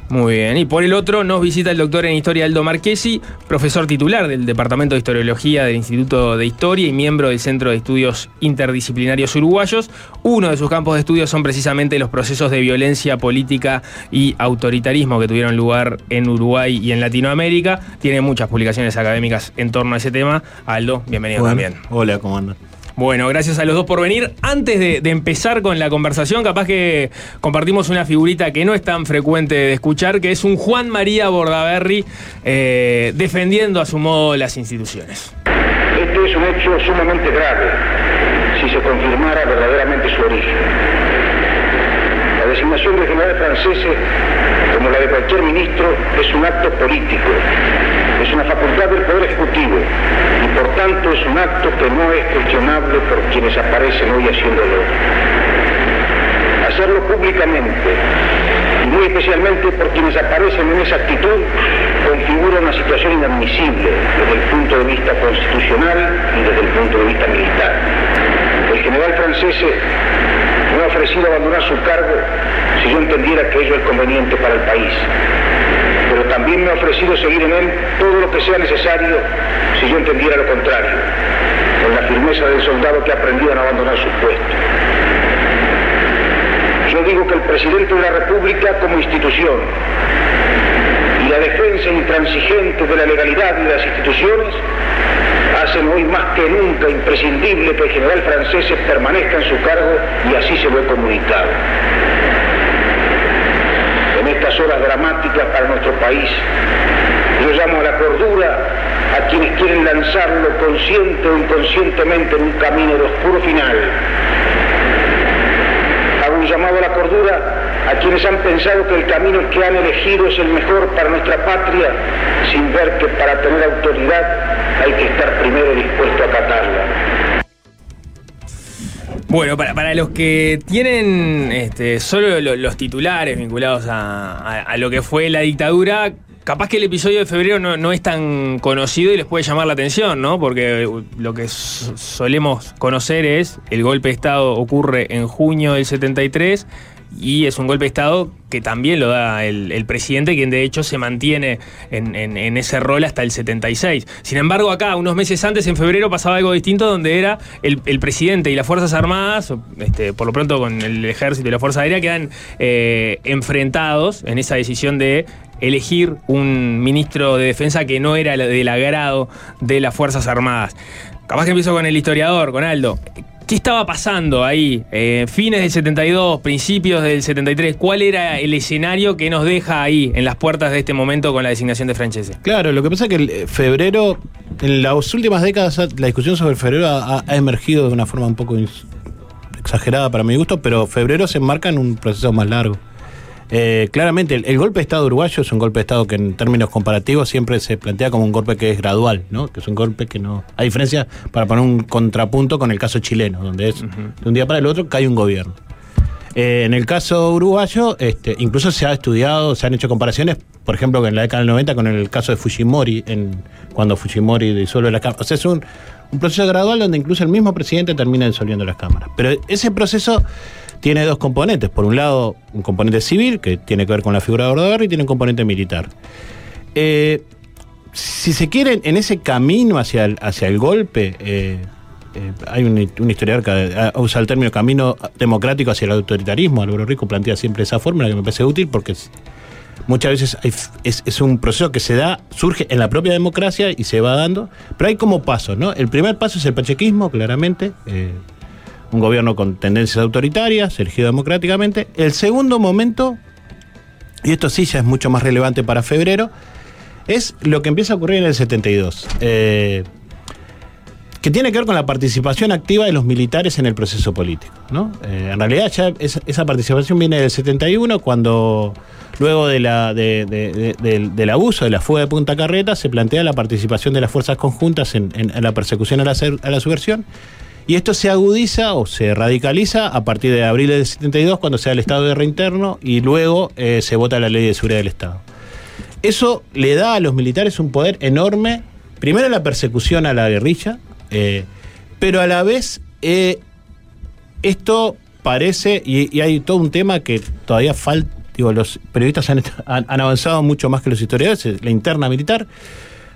Muy bien. Y por el otro nos visita el doctor en Historia Aldo Marchesi, profesor titular del Departamento de Historiología del Instituto de Historia y miembro del Centro de Estudios Interdisciplinarios Uruguayos. Uno de sus campos de estudio son precisamente los procesos de violencia política y autoritarismo que tuvieron lugar en Uruguay y en Latinoamérica. Tiene muchas publicaciones académicas en torno a ese tema. Aldo, bienvenido Bueno, también. Hola, ¿cómo andan? Bueno, gracias a los dos por venir. Antes de, de empezar con la conversación, capaz que compartimos una figurita que no es tan frecuente de escuchar, que es un Juan María Bordaberry eh, defendiendo a su modo las instituciones. Este es un hecho sumamente grave si se confirmara verdaderamente su origen. La designación del general francés, como la de cualquier ministro, es un acto político, es una facultad del Poder Ejecutivo y por tanto es un acto que no es cuestionable por quienes aparecen hoy haciéndolo. Hacerlo públicamente y muy especialmente por quienes aparecen en esa actitud configura una situación inadmisible desde el punto de vista constitucional y desde el punto de vista militar. El general francés me ha ofrecido abandonar su cargo si yo entendiera que ello es conveniente para el país. Pero también me ha ofrecido seguir en él todo lo que sea necesario si yo entendiera lo contrario, con la firmeza del soldado que ha aprendido a abandonar su puesto. Yo digo que el presidente de la República como institución y la defensa intransigente de la legalidad y de las instituciones hacen hoy más que nunca imprescindible que el general francés permanezca en su cargo y así se lo he comunicado. En estas horas dramáticas para nuestro país, yo llamo a la cordura a quienes quieren lanzarlo consciente o inconscientemente en un camino de oscuro final. Hago un llamado a la cordura a quienes han pensado que el camino que han elegido es el mejor para nuestra patria, sin ver que para tener autoridad hay que estar primero dispuesto a acatarla. Bueno, para, los que tienen este, solo lo- los titulares vinculados a, lo que fue la dictadura, capaz que el episodio de febrero no, no es tan conocido y les puede llamar la atención, ¿no? Porque lo que solemos conocer es el golpe de Estado ocurre en junio del 73 y es un golpe de Estado que también lo da el, presidente, quien de hecho se mantiene en, ese rol hasta el 76. Sin embargo, acá, unos meses antes, en febrero, pasaba algo distinto, donde era el, presidente y las Fuerzas Armadas, este, por lo pronto con el Ejército y la Fuerza Aérea, quedan eh, enfrentados en esa decisión de elegir un ministro de defensa que no era del agrado de las Fuerzas Armadas. Capaz que empiezo con el historiador, con Aldo. ¿Qué estaba pasando ahí? Eh, fines del 72, principios del 73. ¿Cuál era el escenario que nos deja ahí, en las puertas de este momento, con la designación de Francese? Claro, lo que pasa es que eh, febrero, en las últimas décadas, la discusión sobre febrero ha, emergido de una forma un poco exagerada para mi gusto, pero febrero se enmarca en un proceso más largo. Eh, claramente, el, el golpe de Estado uruguayo es un golpe de Estado que en términos comparativos siempre se plantea como un golpe que es gradual, ¿no? Que es un golpe que no... A diferencia, para poner un contrapunto con el caso chileno, donde es de un día para el otro cae un gobierno. Eh, en el caso uruguayo, este, incluso se ha estudiado, se han hecho comparaciones, por ejemplo, en la década del 90 con el caso de Fujimori, en, cuando Fujimori disuelve las cámaras. O sea, es un, un proceso gradual donde incluso el mismo presidente termina disolviendo las cámaras. Pero ese proceso tiene dos componentes. Por un lado, un componente civil, que tiene que ver con la figura de Ordogar, y tiene un componente militar. Eh, si se quiere, en ese camino hacia el, hacia el golpe, eh, eh, hay un, un historiador que ha usado el término camino democrático hacia el autoritarismo. Álvaro Rico plantea siempre esa fórmula que me parece útil porque muchas veces es, un proceso que se da, surge en la propia democracia y se va dando, pero hay como pasos, ¿no? El primer paso es el pachequismo, claramente. Un gobierno con tendencias autoritarias, elegido democráticamente. El segundo momento, y esto sí ya es mucho más relevante para febrero, es lo que empieza a ocurrir en el 72. eh, que tiene que ver con la participación activa de los militares en el proceso político. ¿no? Eh, en realidad ya esa, esa participación viene del 71, cuando luego de la, de- de- de- del, abuso de la fuga de Punta Carreta se plantea la participación de las fuerzas conjuntas en, la persecución a la subversión. Y esto se agudiza o se radicaliza a partir de abril del 72, cuando se da el estado de guerra interno y luego eh, se vota la ley de seguridad del Estado. Eso le da a los militares un poder enorme, primero la persecución a la guerrilla, eh, pero a la vez eh, esto parece, y, hay todo un tema que todavía falta, los periodistas han, avanzado mucho más que los historiadores, es la interna militar,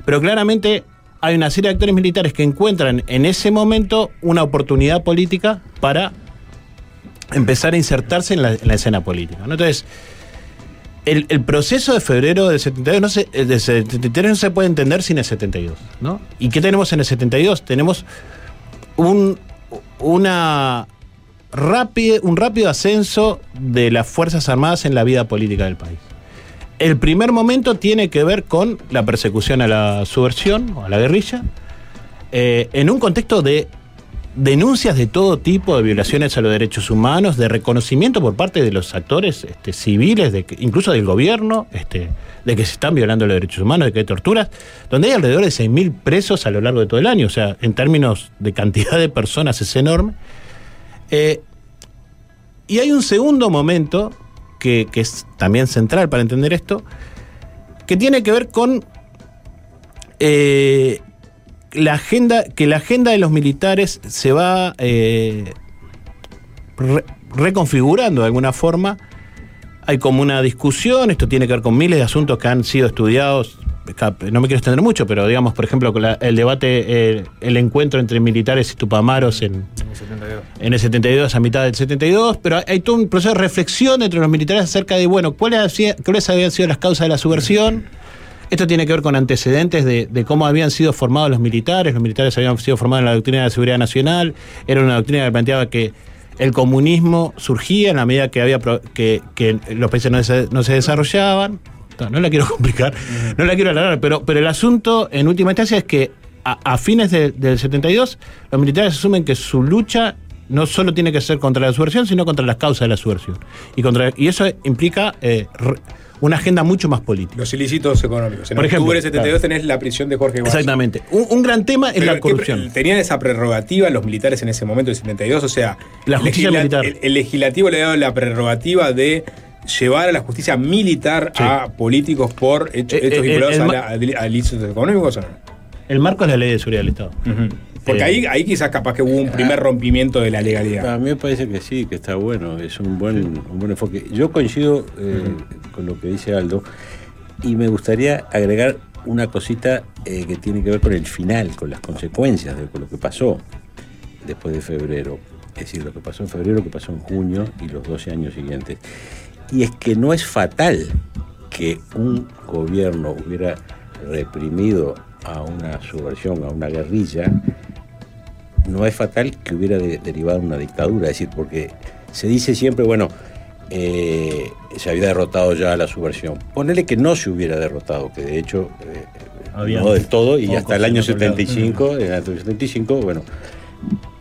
pero claramente hay una serie de actores militares que encuentran en ese momento una oportunidad política para empezar a insertarse en la, en la escena política. Entonces, el, proceso de febrero del 72 no se, el del 73 no se puede entender sin el 72. ¿no? ¿Y qué tenemos en el 72? Tenemos un, una un rápido ascenso de las Fuerzas Armadas en la vida política del país. El primer momento tiene que ver con la persecución a la subversión o a la guerrilla, eh, en un contexto de denuncias de todo tipo de violaciones a los derechos humanos, de reconocimiento por parte de los actores este, civiles, de incluso del gobierno, este, de que se están violando los derechos humanos, de que hay torturas, donde hay alrededor de 6.000 presos a lo largo de todo el año, o sea, en términos de cantidad de personas es enorme. Eh, y hay un segundo momento que, es también central para entender esto, que tiene que ver con eh, la agenda, que la agenda de los militares se va eh, re- reconfigurando de alguna forma. Hay como una discusión, esto tiene que ver con miles de asuntos que han sido estudiados. No me quiero extender mucho, pero digamos, por ejemplo, el debate, eh, el encuentro entre militares y tupamaros en, en el 72, a mitad del 72, pero hay- todo un proceso de reflexión entre los militares acerca de, bueno, cuáles, cuáles habían sido las causas de la subversión. Esto tiene que ver con antecedentes de, cómo habían sido formados los militares. Los militares habían sido formados en la doctrina de la seguridad nacional. Era una doctrina que planteaba que el comunismo surgía en la medida que, había que, que los países no se, no se desarrollaban. No, no la quiero complicar, no la quiero alargar, pero, pero el asunto en última instancia es que a, a fines de- del 72 los militares asumen que su lucha no solo tiene que ser contra la subversión, sino contra las causas de la subversión. Y, contra, y eso implica eh, re- una agenda mucho más política. Los ilícitos económicos. En Por ejemplo, octubre del 72 claro. tenés la prisión de Jorge. Exactamente. Un, un gran tema es la ¿qué corrupción. ¿Tenían esa prerrogativa los militares en ese momento del 72? O sea, La el justicia militar. El, el legislativo le ha dado la prerrogativa de llevar a la justicia militar a políticos por hecho- Eh, hechos eh, vinculados el a, a ilícitos económicos o no? El marco es la ley de seguridad del Estado. Porque Eh, ahí, ahí quizás capaz que hubo un primer rompimiento de la legalidad. A mí me parece que sí, que está bueno, es un buen, un buen enfoque. Yo coincido eh, con lo que dice Aldo y me gustaría agregar una cosita eh, que tiene que ver con el final, con las consecuencias de lo que pasó después de febrero. Es decir, lo que pasó en febrero, lo que pasó en junio y los 12 años siguientes. Y es que no es fatal que un gobierno hubiera reprimido a una subversión, a una guerrilla, no es fatal que hubiera de- derivado una dictadura. Es decir, porque se dice siempre, bueno, eh, se había derrotado ya la subversión. Ponele que no se hubiera derrotado, que de hecho eh, Había no del todo, y hasta el año otro lado. 75, en el año 75, bueno.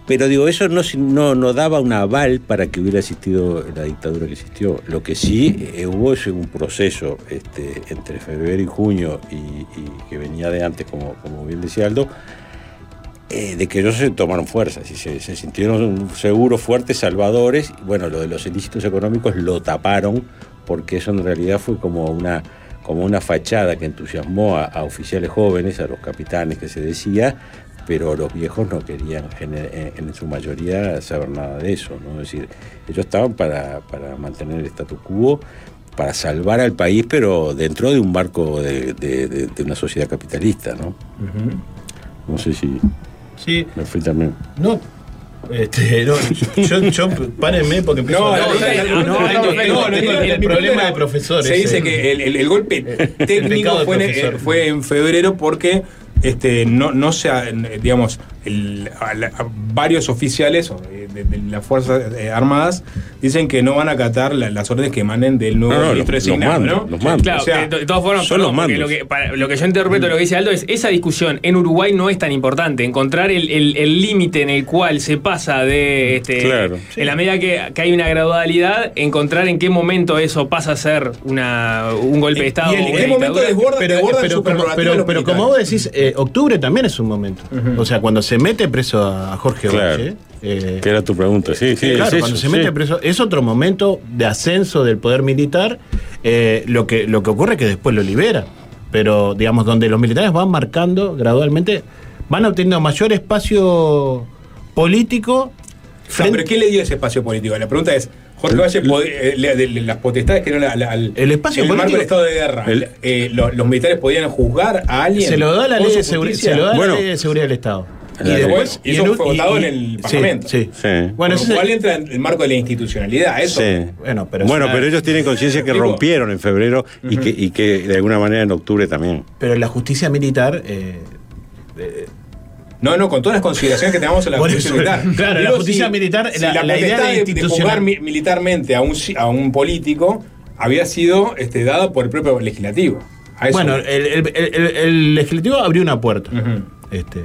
Pero digo, eso no, no, no daba un aval para que hubiera existido la dictadura que existió. Lo que sí eh, hubo es un proceso este, entre febrero y junio, y, que venía de antes, como, como bien decía Aldo, eh, de que ellos se tomaron fuerzas y se, sintieron seguros, fuertes, salvadores. Bueno, lo de los ilícitos económicos lo taparon porque eso en realidad fue como una, como una fachada que entusiasmó a oficiales jóvenes, a los capitanes que se decía, pero los viejos no querían en, en- en su mayoría saber nada de eso. ¿no? Es decir, ellos estaban para, para mantener el statu quo, para salvar al país, pero dentro de un marco de, de- de- de una sociedad capitalista. ¿no? No sé si Sí. me fui también. No. Este, no, yo, yo, párenme porque empiezo No, a- no, no, no, el problema de profesores. Se dice eh. que el, el- el golpe técnico fue, en, eh, fue en febrero porque este, no, no se, ha- digamos, el- a la- a varios oficiales de, de- de las Fuerzas eh, Armadas dicen que no van a acatar la- las órdenes que emanen del nuevo No, no, ministro los- designado, los ¿no? los mandos. Claro, O sea, de, de todas formas, son los mandos. Lo que, para- lo que yo interpreto lo que dice Aldo es esa discusión en Uruguay no es tan importante. Encontrar el el- el límite en el cual se pasa de. Este, Claro. En la medida que, que hay una gradualidad, encontrar en qué momento eso pasa a ser una, un golpe de Estado. Y el- o una ¿En qué momento desborda, pero, desbordan pero, pero, pero- como vos decís, eh, octubre también es un momento. O sea, cuando se mete preso a Jorge Claro. Valle. eh, ¿Qué era tu pregunta? Sí, sí, claro, es eso, cuando se sí. mete preso, es otro momento de ascenso del poder militar. eh, lo, que, lo que ocurre es que después lo libera. Pero, digamos, donde los militares van marcando gradualmente, van obteniendo mayor espacio político. No, pero ¿quién le dio ese espacio político? La pregunta es, Jorge Valle, eh, las potestades que dieron al, al- El espacio el marco político- del estado de guerra, El- eh, lo- los militares podían juzgar a alguien. Se lo da la ley de, seguri- se lo da Bueno. la ley de seguridad del Estado. Y después- y eso en un- fue votado en el Parlamento. Sí, Sí. Bueno, Bueno, ese lo cual entra en el marco de la institucionalidad, eso. Sí. Bueno, pero bueno, una- pero ellos tienen conciencia que Digo- rompieron en febrero y, que, y que de alguna manera en octubre también. pero la justicia militar. eh, No, no, con todas las consideraciones que tenemos en la Por justicia eso, militar. claro, la justicia militar, si la- la, la idea de de, mi- militarmente a un, a un político había sido este, dada por el propio legislativo. A eso- bueno, el, el- el- el- legislativo abrió una puerta. Ujú. Este,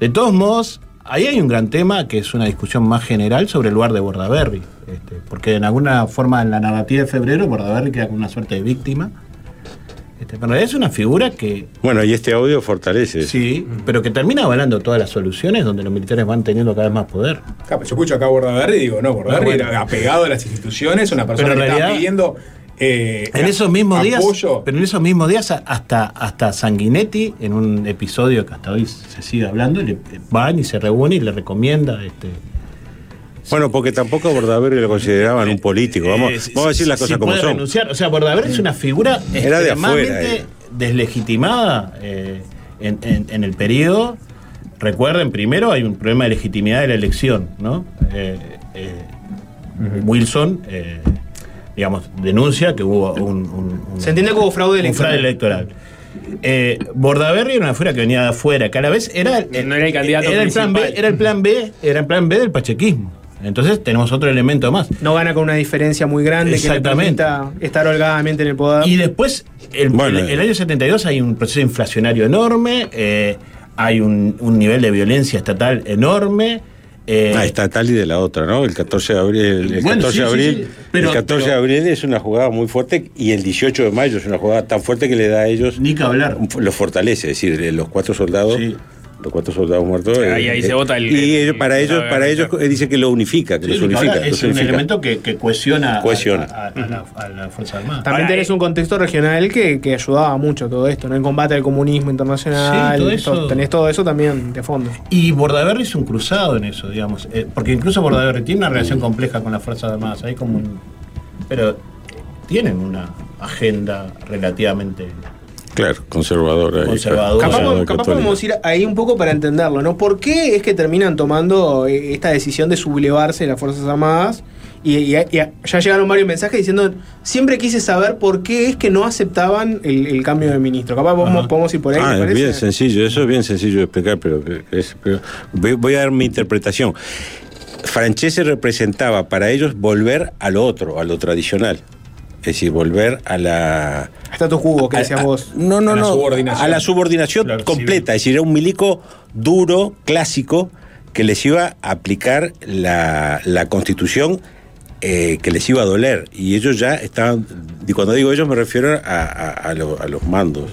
de todos modos, ahí hay un gran tema que es una discusión más general sobre el lugar de Bordaberry. Este, porque en alguna forma en la narrativa de febrero, Bordaberry queda como una suerte de víctima. Este, pero en realidad es una figura que Bueno, y este audio fortalece. sí, pero que termina avalando todas las soluciones donde los militares van teniendo cada vez más poder. Claro, yo escucho acá a Bordaberry y digo, no, Bordaberry Ah, bueno. era apegado a las instituciones, una persona que realidad- pidiendo. Eh, En esos mismos días, apoyo. pero en esos mismos días hasta, hasta Sanguinetti, en un episodio que hasta hoy se sigue hablando, le, van y se reúne y le recomienda este, Bueno, porque tampoco a Bordaberry lo consideraban un político. Vamos, Eh, vamos a decir las si cosas como puede son. renunciar. O sea, Bordaberry es una figura Era de afuera, extremadamente eh. deslegitimada eh, en, en- en el periodo. Recuerden, primero hay un problema de legitimidad de la elección, ¿no? Eh, eh, Wilson, eh, digamos, denuncia que hubo un, un- un- Se entiende hubo fraude un electoral. fraude electoral. Eh, Bordaberry era una figura que venía de afuera, que a la vez era, No era el candidato era el plan B, era el plan B, era el plan B del pachequismo. Entonces tenemos otro elemento más. No gana con una diferencia muy grande que le Exactamente. estar holgadamente en el poder. Y después, el, Bueno, el- el año 72 hay un proceso inflacionario enorme, eh, hay un, un nivel de violencia estatal enorme. Eh, Ah, estatal y de la otra, ¿no? El 14 de abril, el Bueno, 14 sí, de sí, abril, sí. Pero- el 14 de pero- abril es una jugada muy fuerte y el 18 de mayo es una jugada tan fuerte que le da a ellos Ni que hablar. los fortalece, es decir, los cuatro soldados Sí. Los cuatro soldados muertos. Ahí- ahí se vota el- Y el- ellos, para el- ellos, para ellos eh, dice que lo unifica, que Sí, los unifica. es los un unifica. elemento que, que cohesiona, a- Cohesiona. A, a- a la, a la Fuerza Armada. También Ahora, tenés un contexto regional que, que ayudaba mucho todo esto, ¿no? El combate al comunismo internacional. Sí, todo eso. to- Tenés todo eso también de fondo. Y Bordaberry es un cruzado en eso, digamos. eh, porque incluso Bordaberry tiene una relación compleja con las Fuerzas Armadas. Hay como un- Pero tienen una agenda relativamente. Claro, conservadora. Capaz, conservadora capaz católica. podemos ir ahí un poco para entenderlo, ¿no? ¿Por qué es que terminan tomando eh, esta decisión de sublevarse las Fuerzas Armadas? Y, y- y ya llegaron varios mensajes diciendo, siempre quise saber por qué es que no aceptaban el, el cambio de ministro. Capaz podemos, podemos ir por ahí, Ah, ¿te es parece? bien sencillo, eso es bien sencillo de explicar, pero, es- pero voy, voy a dar mi interpretación. Francese representaba para ellos volver a lo otro, a lo tradicional. Es decir, volver a la. Status quo, que decías vos. No, no, A la no. subordinación. A la subordinación Claro, completa. Es decir, era un milico duro, clásico, que les iba a aplicar la, la constitución eh, que les iba a doler. Y ellos ya estaban. Y cuando digo ellos me refiero a, a- a lo- a los mandos.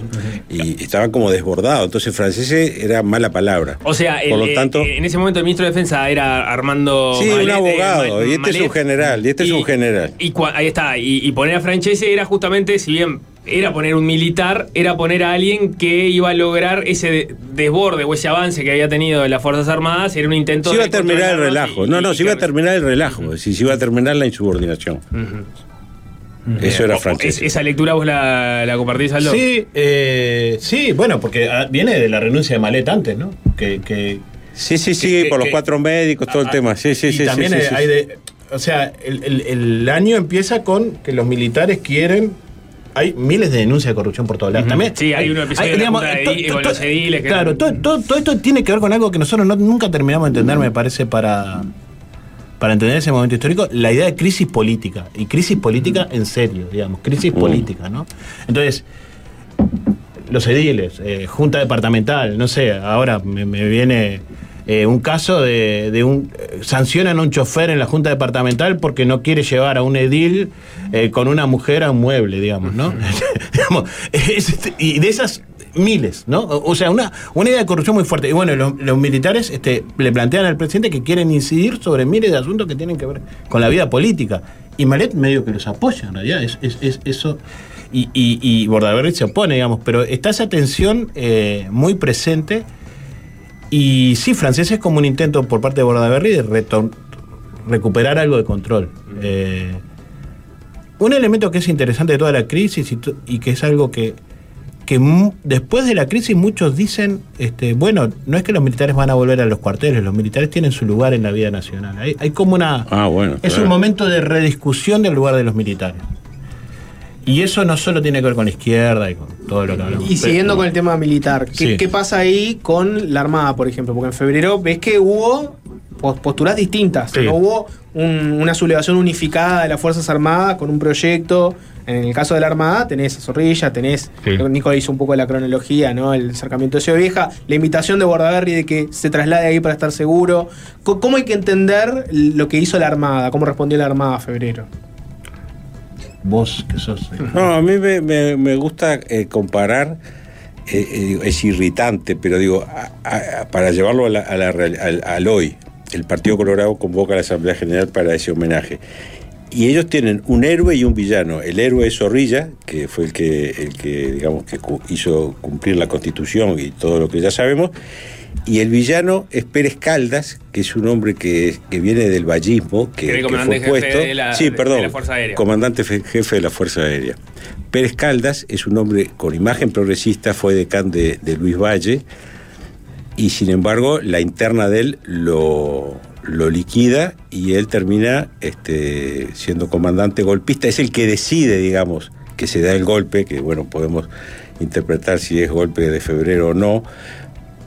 Y estaban como desbordados. Entonces, francés era mala palabra. O sea, el- Por lo eh, tanto. en ese momento el ministro de Defensa era Armando. Sí, un abogado, y este es un general, y este es un general. Y ahí está, y, y poner a Francese era justamente, si bien era poner un militar, era poner a alguien que iba a lograr ese de- desborde o ese avance que había tenido de las Fuerzas Armadas, era un intento Se iba a de terminar el relajo. y- No, no, y se iba a terminar el relajo. Es decir, se iba a terminar la insubordinación. Eso era francés. es- esa lectura vos la, la compartís, Aldo. Sí, eh, sí, bueno, porque ah, viene de la renuncia de Malet antes, ¿no? Que, que Sí, sí, sí, que- por los que- cuatro médicos, todo el Ah, tema. Sí, sí, y sí. también sí, sí, hay sí. de. O sea, el, el- el año empieza con que los militares quieren. Hay miles de denuncias de corrupción por todos lados. También Sí, hay un episodio de Junta de to- Di- to- con to- los ediles que- Claro, todo, todo- todo esto tiene que ver con algo que nosotros no- nunca terminamos de entender, me parece, para, para entender ese momento histórico, la idea de crisis política. Y crisis política en serio, digamos, crisis política, ¿no? Entonces, los ediles, eh, junta departamental, no sé, ahora me, me viene eh, un caso de, de un... eh, sancionan a un chofer en la junta departamental porque no quiere llevar a un edil eh, con una mujer a un mueble, digamos, ¿no? Y de esas miles, ¿no? O sea, una, una idea de corrupción muy fuerte. Y bueno, los, los militares este, le plantean al presidente que quieren incidir sobre miles de asuntos que tienen que ver con la vida política. Y Malet medio que los apoya, en realidad, es, es- es- eso... Y, y, y Bordaberry se opone, digamos, pero está esa tensión muy presente. Y sí, francés es como un intento por parte de Bordaberry de recuperar algo de control. Eh, un elemento que es interesante de toda la crisis y, que es algo que, que después de la crisis muchos dicen, este, bueno, no es que los militares van a volver a los cuarteles, los militares tienen su lugar en la vida nacional. Hay, hay como una... Ah, bueno. Es claro. un momento de rediscusión del lugar de los militares. Y eso no solo tiene que ver con la izquierda y con todo lo que hablamos. Y siguiendo con el tema militar, ¿qué, Sí. qué pasa ahí con la Armada, por ejemplo? Porque en febrero ves que hubo pos- posturas distintas. Sí. No hubo un- una sublevación unificada de las Fuerzas Armadas con un proyecto. En el caso de la Armada tenés a Zorrilla, tenés, Sí. Nico hizo un poco la cronología, ¿no? El acercamiento de Ciudad Vieja, la invitación de Bordaberry de que se traslade ahí para estar seguro. ¿Cómo hay que entender lo que hizo la Armada? ¿Cómo respondió la Armada a febrero? Vos que sos... eh, No, a mí me, me- me gusta eh, comparar, eh, es irritante, pero digo, para llevarlo a la- la al, hoy, el Partido Colorado convoca a la Asamblea General para ese homenaje. Y ellos tienen un héroe y un villano. El héroe es Zorrilla, que fue el que, el que digamos, que hizo cumplir la Constitución y todo lo que ya sabemos. Y el villano es Pérez Caldas, que es un hombre que, que viene del vallismo, que, el que fue jefe puesto. de la- sí, de perdón, la Fuerza Aérea. comandante fe- jefe de la Fuerza Aérea. Pérez Caldas es un hombre con imagen progresista, fue decán de, de Luis Valle, y sin embargo la interna de él lo, lo liquida y él termina este, siendo comandante golpista. Es el que decide, digamos, que se da el golpe, que bueno, podemos interpretar si es golpe de febrero o no,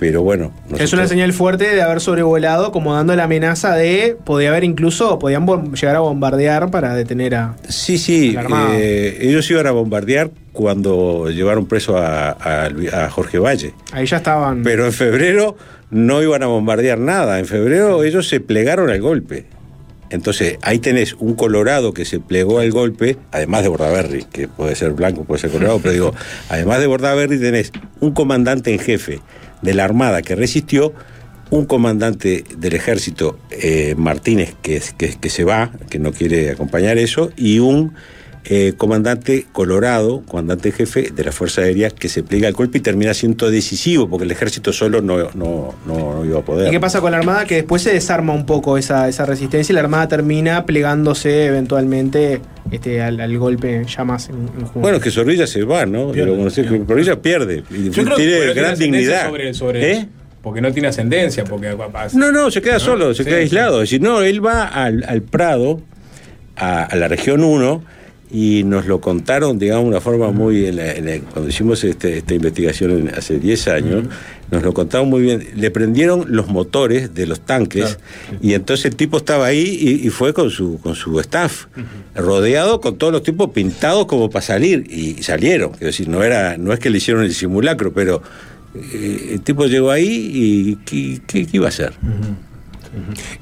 pero bueno. Es una nosotros- señal fuerte de haber sobrevolado, como dando la amenaza de. Podía haber incluso. Podían llegar a bombardear para detener a. Sí, sí, Armada. eh, ellos iban a bombardear cuando llevaron preso a, a a Jorge Valle. Ahí ya estaban. Pero en febrero no iban a bombardear nada. En febrero ellos se plegaron al golpe. Entonces, ahí tenés un Colorado que se plegó al golpe, además de Bordaberry, que puede ser blanco, puede ser colorado, pero digo, además de Bordaberry tenés un comandante en jefe de la Armada que resistió, un comandante del ejército, eh, Martínez, que, que, que se va, que no quiere acompañar eso, y un eh, comandante colorado, comandante jefe de la Fuerza Aérea, que se pliega al golpe y termina siendo decisivo, porque el ejército solo no, no, no- no iba a poder. ¿Y qué pasa con la Armada? Que después se desarma un poco esa, esa resistencia y la Armada termina plegándose eventualmente este, al, al golpe ya más en, en junio. Bueno, es que Zorrilla se va, ¿no? Pero sí, Zorrilla pierde. Y Yo creo tiene gran dignidad. Sobre, sobre ¿Eh? Porque no tiene ascendencia, porque. No, no, se queda solo, se Sí, queda sí. aislado. Es decir, no, él va al, al Prado, a, a la región 1, y nos lo contaron, digamos, de una forma muy. en la- en la- cuando hicimos este- esta investigación en- hace 10 años, nos lo contaron muy bien. Le prendieron los motores de los tanques, y entonces el tipo estaba ahí y, y fue con su, con su staff, rodeado con todos los tipos pintados como para salir, y salieron. Es decir, no, era, no es que le hicieron el simulacro, pero. eh, el tipo llegó ahí y ¿qué, qué- qué iba a hacer?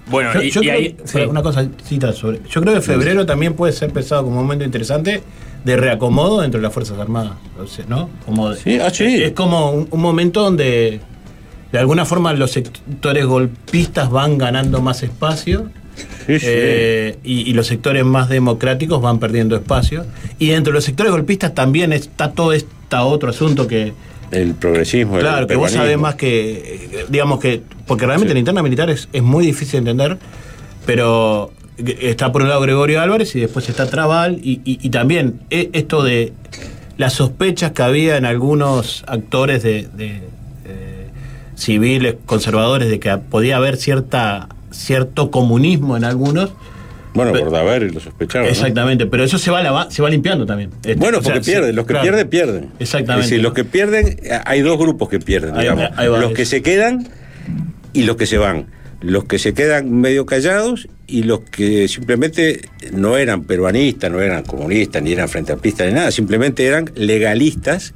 Bueno, Yo, y, yo y creo- ahí. sí. una cosa cita sobre. Yo creo que febrero también puede ser pensado como un momento interesante de reacomodo dentro de las Fuerzas Armadas. ¿No? Como de- ah, sí. Es como un, un momento donde de alguna forma los sectores golpistas van ganando más espacio. eh, y, y los sectores más democráticos van perdiendo espacio. Y dentro de los sectores golpistas también está todo este otro asunto que, El progresismo. el Claro, que vos sabés más que, digamos que, porque realmente la interna militar es, es muy difícil de entender, pero está por un lado Gregorio Álvarez y después está Trabal, y, y- y también eh, esto de las sospechas que había en algunos actores de, de, civiles, conservadores, de que podía haber cierta cierto comunismo en algunos. Bueno, Pero- por Daver lo sospecharon. ¿no? Exactamente, pero eso se va, se va limpiando también. Este, Bueno, o sea, porque pierden, los que claro. pierden, pierden. Exactamente. Es decir, los que pierden, eh, hay dos grupos que pierden, Ahí- digamos. ahí va los que se quedan y los que se van. Los que se quedan medio callados y los que simplemente no eran peruanistas, no eran comunistas, ni eran frente ampistas, ni nada, simplemente eran legalistas.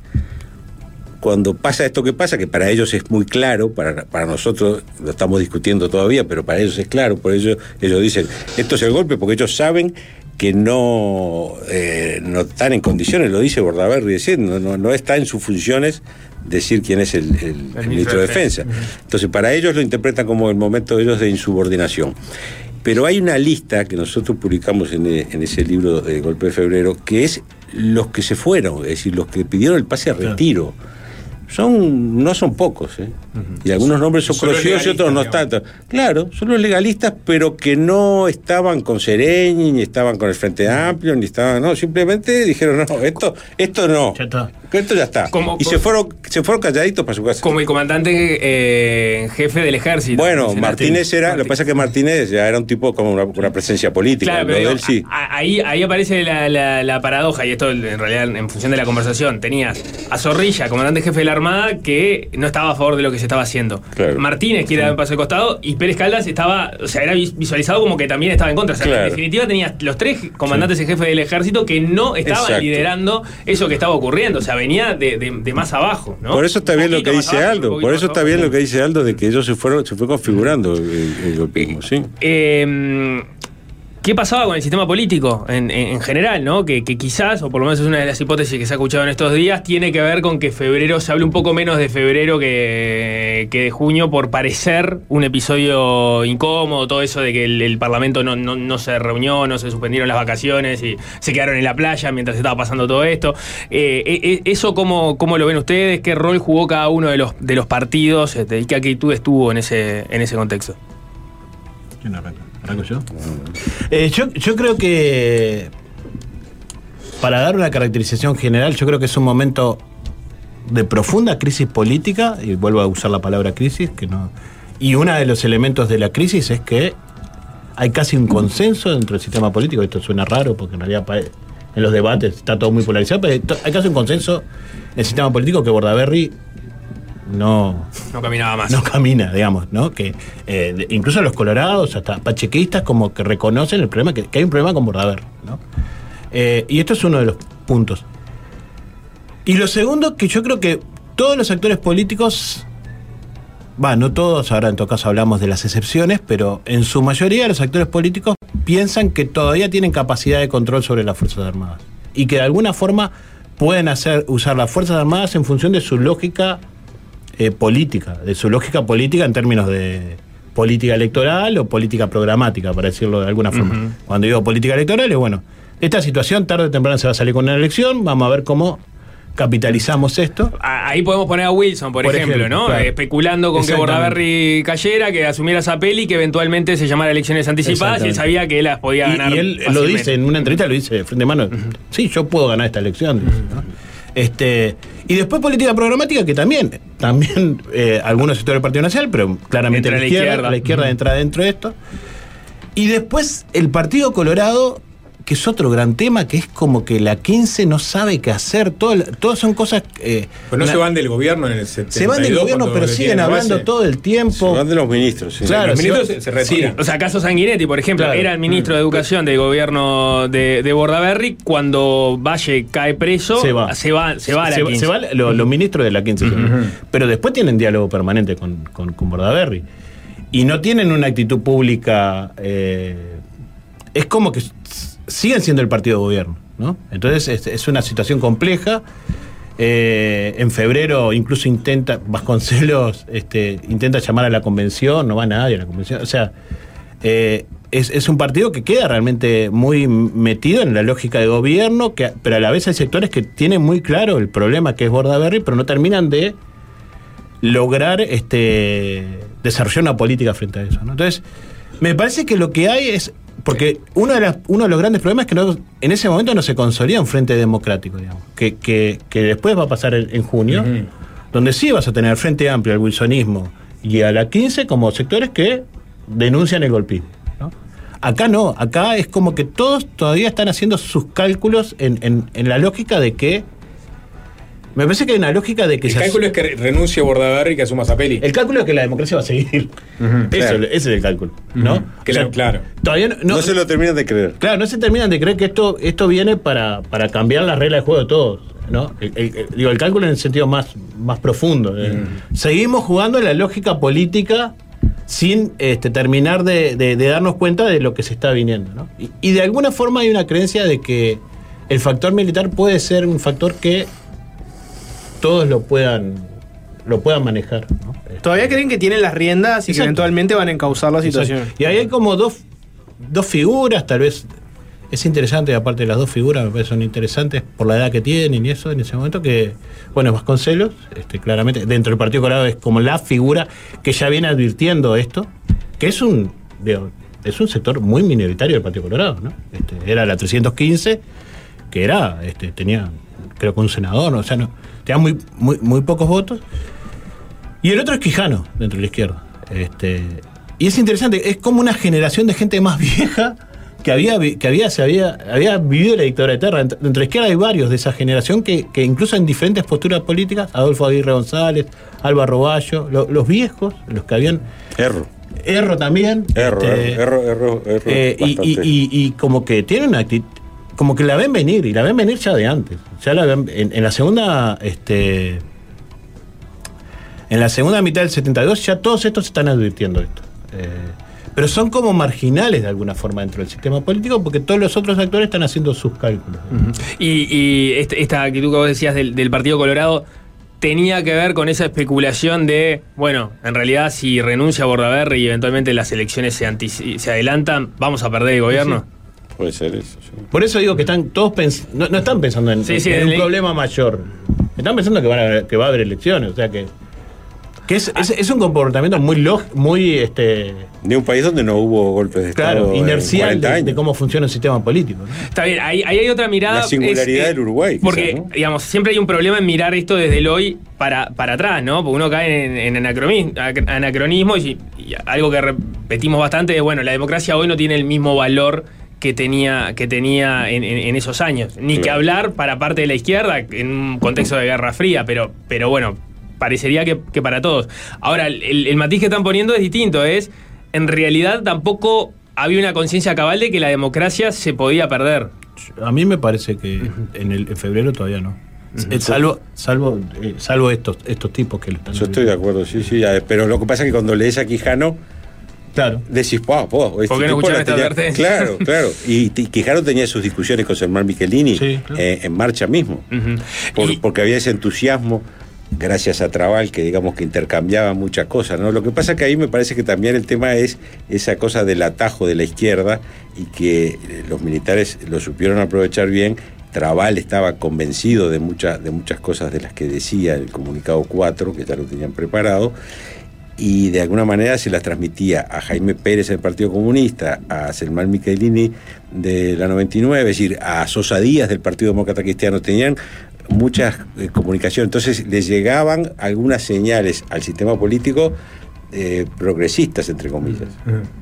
Cuando pasa esto que pasa, que para ellos es muy claro, para, para nosotros lo estamos discutiendo todavía, pero para ellos es claro, por ello ellos dicen, esto es el golpe, porque ellos saben que no, eh, no están en condiciones, lo dice Bordaberry, decir, no, no, está en sus funciones decir quién es el, el- el ministro de Defensa. Entonces, para ellos lo interpretan como el momento de ellos de insubordinación. Pero hay una lista que nosotros publicamos en, e- en ese libro de Golpe de Febrero, que es los que se fueron, es decir, los que pidieron el pase a retiro. Son, no son pocos, ¿eh? Y algunos nombres son conocidos y otros no tanto. Claro, son los legalistas, pero que no estaban con Sereñi, ni estaban con el Frente Amplio, ni estaban, no, simplemente dijeron, no, esto, esto no. Esto ya está. Como- y se fueron, se fueron calladitos para su casa. Como el comandante eh, jefe del ejército. Bueno. Martínez era, lo que pasa es que Martínez ya era un tipo con una, una presencia política. Claro, pero él sí. ahí, ahí aparece la, la- la paradoja, y esto en realidad en función de la conversación. Tenías a Zorrilla, comandante jefe de la Armada, que no estaba a favor de lo que se estaba haciendo. Claro. Martínez, que era un paso de costado, y Pérez Caldas estaba, o sea, era vis- visualizado como que también estaba en contra. O sea, Claro. en definitiva tenías los tres comandantes en jefe del ejército que no estaban Exacto. liderando eso que estaba ocurriendo. O sea, venía de, de- de más abajo. ¿no? Por eso está bien lo que dice abajo, Aldo, por eso está bien lo que dice Aldo de que ellos se fueron, se fue configurando el, el golpismo, sí. Eh, ¿Qué pasaba con el sistema político en, en- en general, no? Que, quizás, o por lo menos es una de las hipótesis que se ha escuchado en estos días, tiene que ver con que febrero se hable un poco menos de febrero que, de junio por parecer un episodio incómodo, todo eso de que el, Parlamento no, se reunió, no se suspendieron las vacaciones y se quedaron en la playa mientras estaba pasando todo esto. Eh, eh, eh, ¿Eso cómo, cómo lo ven ustedes? ¿Qué rol jugó cada uno de los, de los partidos? Este, ¿Y qué actitud estuvo en ese, en ese contexto? ¿Arranco yo? Eh, yo? Yo creo que, para dar una caracterización general, yo creo que es un momento de profunda crisis política, y vuelvo a usar la palabra crisis, que no. Y uno de los elementos de la crisis es que hay casi un consenso dentro del sistema político. Esto suena raro porque en realidad en los debates está todo muy polarizado, pero hay casi un consenso en el sistema político que Bordaberry no, No caminaba más. no camina, digamos, ¿no? Que eh, incluso los colorados, hasta pachequistas, como que reconocen el problema, que, que hay un problema con Bordaber, ¿no? Eh, y esto es uno de los puntos. Y lo segundo, que yo creo que todos los actores políticos, va, no todos, ahora en todo caso hablamos de las excepciones, pero en su mayoría los actores políticos piensan que todavía tienen capacidad de control sobre las Fuerzas Armadas. Y que de alguna forma pueden hacer, usar las Fuerzas Armadas en función de su lógica eh, política, de su lógica política en términos de política electoral o política programática, para decirlo de alguna forma. Cuando digo política electoral es bueno, esta situación tarde o temprano se va a salir con una elección, vamos a ver cómo capitalizamos esto. Ahí podemos poner a Wilson, por, Por ejemplo, ejemplo, ¿no? claro. Especulando con que. Bordaberry cayera, que asumiera esa peli y que eventualmente se llamara elecciones anticipadas y él sabía que él las podía Y, ganar. y él lo dice en una entrevista, lo dice de frente de mano. Sí, yo puedo ganar esta elección. dice, ¿no? Este, y después política programática, que también, también eh, algunos sectores del Partido Nacional, pero claramente la a la izquierda, izquierda. la izquierda entra dentro de esto. Y después el Partido Colorado, que es otro gran tema, que es como que la 15 no sabe qué hacer. Todo, todas son cosas. eh, Pues no se van del gobierno en el 72. se van del gobierno, pero siguen hablando base. todo el tiempo. Se van de los ministros, sí. Claro, Los ministros se, se retiran. O sea, caso Sanguinetti, por ejemplo, Claro. era el ministro de Educación del gobierno de, de Bordaberry. Cuando Valle cae preso, Se va. se va, se va a la se, 15. se va lo- los ministros de la 15. se van. Pero después tienen diálogo permanente con, con, con Bordaberry. Y no tienen una actitud pública. eh, es como que siguen siendo el partido de gobierno. ¿no? Entonces es, una situación compleja. Eh, en febrero incluso intenta, Vasconcelos este, intenta llamar a la convención, no va nadie a la convención. O sea, eh, es, un partido que queda realmente muy metido en la lógica de gobierno, que, pero a la vez hay sectores que tienen muy claro el problema que es Bordaberry, pero no terminan de lograr este, desarrollar una política frente a eso. Entonces, me parece que lo que hay es. Porque uno de, las- uno de los grandes problemas es que no- en ese momento no se consolida un frente democrático, digamos, que, que- que después va a pasar en, en junio, donde sí vas a tener el Frente Amplio, el wilsonismo y a la 15 como sectores que denuncian el golpismo. ¿no? Acá no, acá es como que todos todavía están haciendo sus cálculos en, en- en la lógica de que. Me parece que hay una lógica de que El se cálculo es que re- renuncie Bordaberry y que asuma Zapelli. el cálculo es que la democracia va a seguir. Eso- claro. ese es el cálculo. ¿no? Ujú. Claro, claro. Todavía no, No, se lo terminan de creer. Claro, no se terminan de creer que esto, esto viene para, para cambiar las reglas de juego de todos. ¿no? El, el- el- digo, el cálculo en el sentido más, más profundo. eh. Seguimos jugando en la lógica política sin este, terminar de, de- de darnos cuenta de lo que se está viniendo. ¿no? Y, y de alguna forma hay una creencia de que el factor militar puede ser un factor que todos lo puedan, lo puedan manejar. ¿no? Todavía creen que tienen las riendas y que eventualmente van a encauzar la situación. Exacto. Y ahí hay como dos, dos figuras, tal vez es interesante, aparte de las dos figuras, me parece son interesantes por la edad que tienen y eso en ese momento, que, bueno, Vasconcelos, este, claramente, dentro del Partido Colorado es como la figura que ya viene advirtiendo esto, que es un, digo, es un sector muy minoritario del Partido Colorado, ¿no? Este, era la 315, que era, este, tenía, creo que un senador, ¿no? o sea, no, tenía muy, muy, muy pocos votos. Y el otro es Quijano, dentro de la izquierda. Este, y es interesante, es como una generación de gente más vieja que había, que había, se había, había vivido la dictadura de Terra. Dentro dentro de la izquierda hay varios de esa generación que, que incluso en diferentes posturas políticas, Adolfo Aguirre González, Álvaro Bayo, lo- los viejos, los que habían... Erro. Erro también. Erro, este, erro, erro, erro. eh, y, y- y- y como que tienen una actitud, como que la ven venir, y la ven venir ya de antes. Ya la ven, en, en la segunda, este, en la segunda mitad del 72 ya todos estos están advirtiendo esto. Eh, pero son como marginales de alguna forma dentro del sistema político porque todos los otros actores están haciendo sus cálculos. Y, y este- esta actitud que vos decías del, del Partido Colorado tenía que ver con esa especulación de, bueno, en realidad si renuncia Bordaberry y eventualmente las elecciones se adelantan, vamos a perder el gobierno. Puede ser eso. sí. Por eso digo que están todos pens- no, no están pensando en, Sí, sí, en en un problema mayor. Están pensando que, van a haber- que va a haber elecciones. O sea que, que es, es- es un comportamiento muy log- muy este, De un país donde no hubo golpes de Estado. claro, en inercial 40 de, años. de cómo funciona el sistema político. ¿no? Está bien, ahí, ahí hay otra mirada. La singularidad es, del Uruguay, quizás, Porque, ¿no? digamos, siempre hay un problema en mirar esto desde el hoy para, para atrás, ¿no? Porque uno cae en, en anacronismo, anacronismo y, y algo que repetimos bastante es, bueno, la democracia hoy no tiene el mismo valor que tenía, que tenía en, en- en esos años. Ni que hablar para parte de la izquierda en un contexto de Guerra Fría, pero, pero bueno, parecería que, que para todos. Ahora, el, el matiz que están poniendo es distinto, es, en realidad tampoco había una conciencia cabal de que la democracia se podía perder. A mí me parece que en, el, en febrero todavía no. Eh, Salvo, salvo, eh, salvo estos, estos tipos que lo están Yo estoy de acuerdo, sí, sí. ya, Pero lo que pasa es que cuando lees a Quijano, Claro. decís, pa, po, este ¿Por qué no esta advertencia? Claro, claro. Y, y Quijano tenía sus discusiones con Germán Michelini Sí, claro. eh, en marcha mismo. Ujú. Por- Y- porque había ese entusiasmo gracias a Trabal, que digamos que intercambiaban muchas cosas, ¿no? Lo que pasa que ahí me parece que también el tema es esa cosa del atajo de la izquierda y que eh, los militares lo supieron aprovechar bien. Trabal estaba convencido de, muchas de muchas cosas de las que decía el comunicado 4, que ya lo tenían preparado, y de alguna manera se las transmitía a Jaime Pérez del Partido Comunista, a Selman Michelini de la 99, es decir, a Sosa Díaz del Partido Demócrata Cristiano. Tenían muchas eh, comunicaciones, entonces les llegaban algunas señales al sistema político eh, progresistas, entre comillas,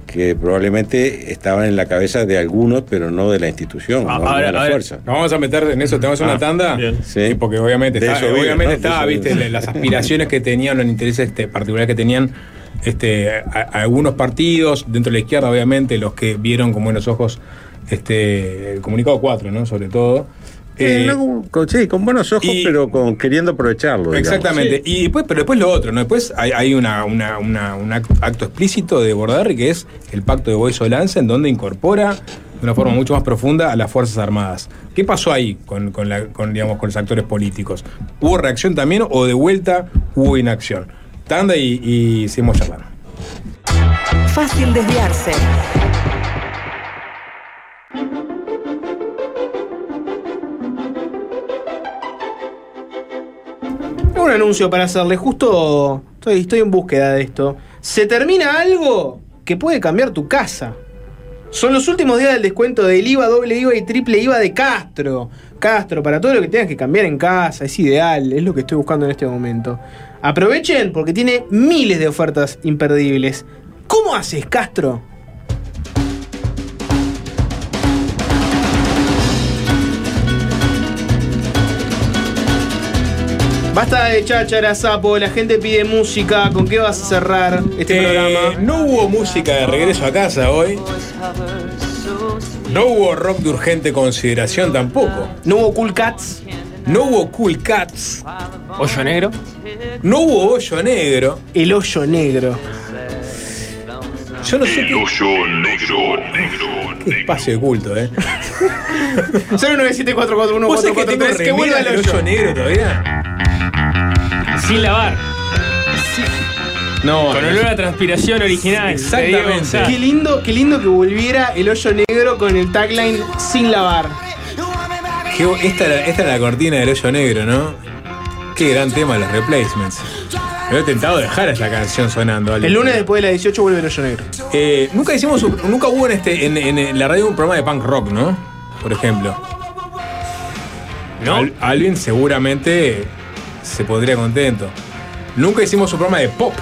que probablemente estaban en la cabeza de algunos, pero no de la institución, Ah, no, de la a ver, fuerza. nos vamos a meter en eso, tenemos una Ah, tanda. bien. Sí, porque obviamente De está, eso vive, obviamente viste, vive. las aspiraciones que tenían, los intereses este, particulares que tenían este, a- a algunos partidos, dentro de la izquierda, obviamente, los que vieron con buenos ojos este, el comunicado 4, ¿no? Sobre todo. Eh, no, con, sí, con buenos ojos, pero con queriendo aprovecharlo. Exactamente. Y después, pero después lo otro, ¿no? Después hay, hay una, una- una- un acto, explícito de Bordarri que es el pacto de Boy Solanza, en donde incorpora de una forma mucho más profunda a las Fuerzas Armadas. ¿Qué pasó ahí con, con la- con, digamos, con los actores políticos? ¿Hubo reacción también o de vuelta hubo inacción? Tanda y, y seguimos charlando. Fácil desviarse. Un anuncio para hacerle. Justo estoy, estoy en búsqueda de esto. Se termina algo que puede cambiar tu casa. Son los últimos días del descuento del IVA, doble IVA y triple IVA de Castro. Castro, para todo lo que tengas que cambiar en casa, es ideal, es lo que estoy buscando en este momento. Aprovechen porque tiene miles de ofertas imperdibles. ¿Cómo haces, Castro? Basta de cháchara, sapo, la gente pide música. ¿Con qué vas a cerrar este Eh, programa? No hubo música de regreso a casa hoy. No hubo rock de urgente consideración tampoco. No hubo Cool Cats. No hubo Cool Cats. ¿Hoyo negro? No hubo hoyo negro. El hoyo negro. Yo no sé qué, hoyo negro, negro. qué espacio de culto, ¿eh? 097441443 ¿Vos sabés que tengo que vuelva el hoyo negro todavía? Sin lavar. No, Con olor a transpiración original. Exactamente. Qué lindo, qué lindo que volviera el hoyo negro con el tagline sin lavar. Qué esta, era, esta era la cortina del hoyo negro, ¿no? Qué gran tema los replacements. Me he tentado dejar esta canción sonando. Ale. El lunes después de la 18 vuelve el hoyo negro. Eh, nunca hicimos, un- nunca hubo en este, en, en la radio un programa de punk rock, ¿no? Por ejemplo. ¿No? Al- Alvin seguramente se pondría contento. Nunca hicimos un programa de pop.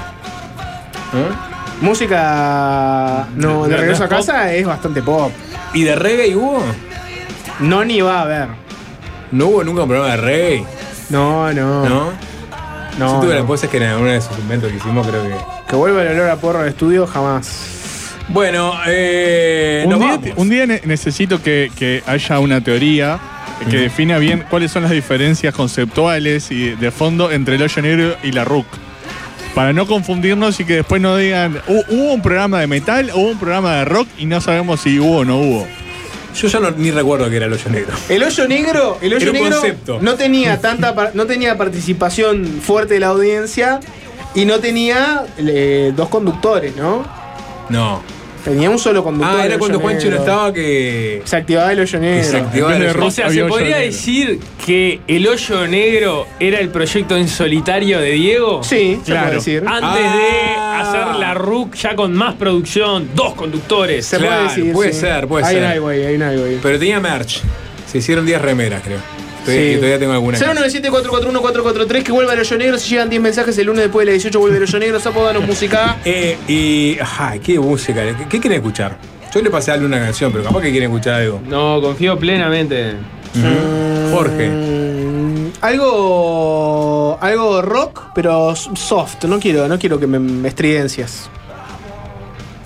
¿no? Música. No, de ¿No- regreso a pop? casa es bastante pop. ¿Y de reggae hubo? No ni va a haber. No hubo nunca un programa de reggae, No, no. ¿no? No, Yo tuve no. la cosa que en alguno de esos inventos que hicimos creo que. Que vuelva el olor a porro al estudio, jamás. Bueno, eh, Un nos día, vamos. un día ne- necesito que, que haya una teoría que defina bien cuáles son las diferencias conceptuales y de fondo entre el hoyo negro y la RUC. Para no confundirnos y que después no digan, "Hu- hubo un programa de metal, hubo un programa de rock y no sabemos si hubo o no hubo. Yo ya no- ni recuerdo que era el hoyo negro. El hoyo negro, el hoyo Era un negro concepto. no tenía tanta par- no tenía participación fuerte de la audiencia y no tenía eh, dos conductores, ¿no? No. Tenía un solo conductor. Ah, era cuando Juanchi no estaba que. Se activaba el hoyo negro. se activaba el hoyo- O sea, ¿se podría negro. decir que el hoyo negro era el proyecto en solitario de Diego? Sí, se Claro. puede decir. Antes de Ah. hacer la RUC ya con más producción, dos conductores. Se claro, puede decir. puede sí. ser, puede hay ser. Un highway, hay un highway. Pero tenía merch. Se hicieron 10 remeras, creo. Estoy- Sí. todavía tengo alguna. 097441443 que vuelva el hoyo negro. Si llegan 10 mensajes el lunes después de la 18 vuelve el hoyo negro. Sapo, danos música. Eh, y. Ay, qué música. ¿Qué, qué quieren escuchar? Yo le pasé a darle una canción, pero capaz que quieren escuchar algo. No, confío plenamente. Jorge. Mm, algo. Algo rock, pero soft. No quiero, no quiero que me, me estridencias.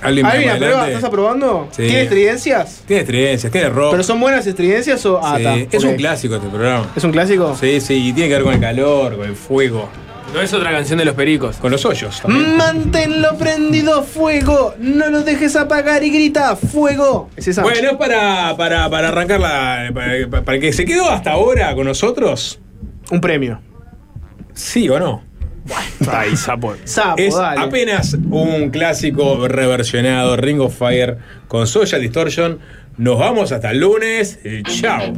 ¿Alguien ¿Alguien más aprueba? ¿Estás aprobando? Sí. ¿Tiene estridencias? Tiene estridencias, tiene rock. ¿Pero son buenas estridencias o.? Ah, Sí, está, Es un clásico este programa. ¿Es un clásico? Sí, sí, y tiene que ver con el calor, con el fuego, No es otra canción de los pericos. con los hoyos también. Manténlo prendido, fuego. No lo dejes apagar y grita, fuego. Es esa. Bueno, es para, para, para arrancar la. Para, para que se quedó hasta ahora con nosotros. Un premio. ¿Sí o no? Ay, sapo. Sapo, es dale. apenas un clásico reversionado, Ring of Fire con Social Distortion. Nos vamos hasta el lunes. y Chao.